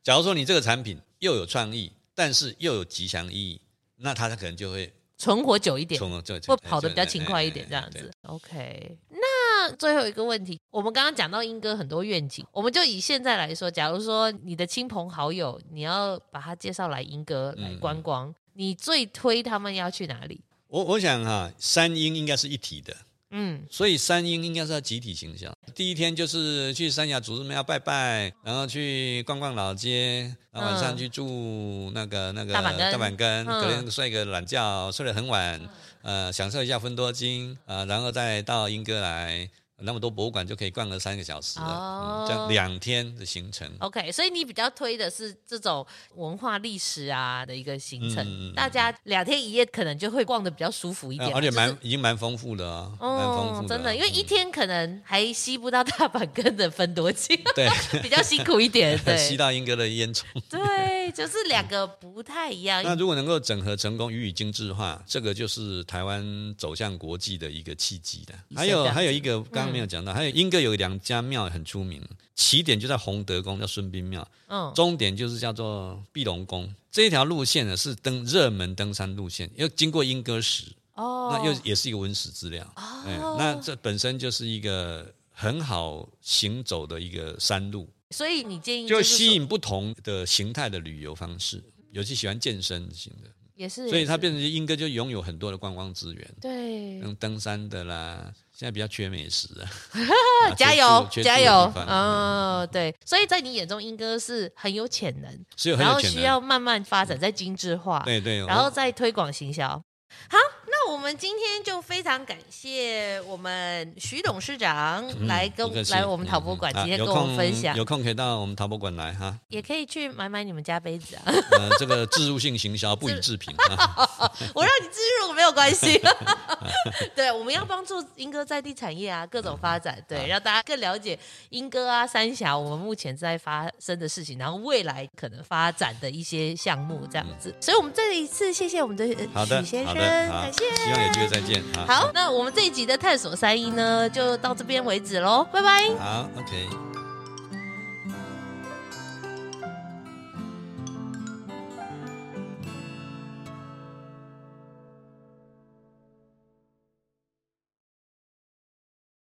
假如说你这个产品又有创意。但是又有吉祥意义，那它可能就会存活久一点，存活就会跑得比较勤快一点，这样子。OK，那最后一个问题，我们刚刚讲到英哥很多愿景，我们就以现在来说，假如说你的亲朋好友，你要把他介绍来英哥来观光，嗯、你最推他们要去哪里？我我想哈、啊，三莺应该是一体的。嗯，所以三英应该是要集体行销。第一天就是去三峡祖师庙拜拜，然后去逛逛老街，然后晚上去住那个那个大板根，隔天睡个懒觉，睡得很晚，呃，享受一下分多金，呃，然后再到英哥来。那么多博物馆就可以逛了三个小时了，哦嗯、这样两天的行程。OK，所以你比较推的是这种文化历史啊的一个行程，嗯、大家两天一夜可能就会逛的比较舒服一点，而且蛮、就是、已经蛮丰富的啊，蛮丰富的、啊，真的，因为一天可能还吸不到大阪根的芬多精，[LAUGHS] 对，比较辛苦一点，[LAUGHS] 对，吸到英哥的烟囱，对，就是两个不太一样。[LAUGHS] 那如果能够整合成功，予以精致化，这个就是台湾走向国际的一个契机的。还有还有一个刚。没有讲到，还有莺歌有两家庙很出名，起点就在洪德宫，叫孙膑庙，嗯，终点就是叫做碧龙宫。这一条路线呢是登热门登山路线，又经过莺歌石，哦，那又也是一个文史资料，哦，那这本身就是一个很好行走的一个山路。所以你建议就吸引不同的形态的旅游方式，尤其喜欢健身型的，也是，所以它变成莺歌就拥有很多的观光资源，对，用登山的啦。现在比较缺美食 [LAUGHS] 啊，加油加油！嗯，对，所以在你眼中，英哥是很有潜能，是有很有潜能，然后需要慢慢发展，再精致化，对对，然后再推广行销。好。那我们今天就非常感谢我们徐董事长来跟、嗯、来我们陶博馆，今天跟我们分享。有空可以到我们陶博馆来哈，也可以去买买你们家杯子啊。呃，这个置入性行销不予置评。[LAUGHS] 我让你置入没有关系。[LAUGHS] 对，我们要帮助英哥在地产业啊，各种发展，对，让大家更了解英哥啊、三峡我们目前在发生的事情，然后未来可能发展的一些项目这样子。所以我们这一次谢谢我们的许先生，感谢。希望有机会再见。好，那我们这一集的探索三一呢，就到这边为止喽，拜拜。好，OK。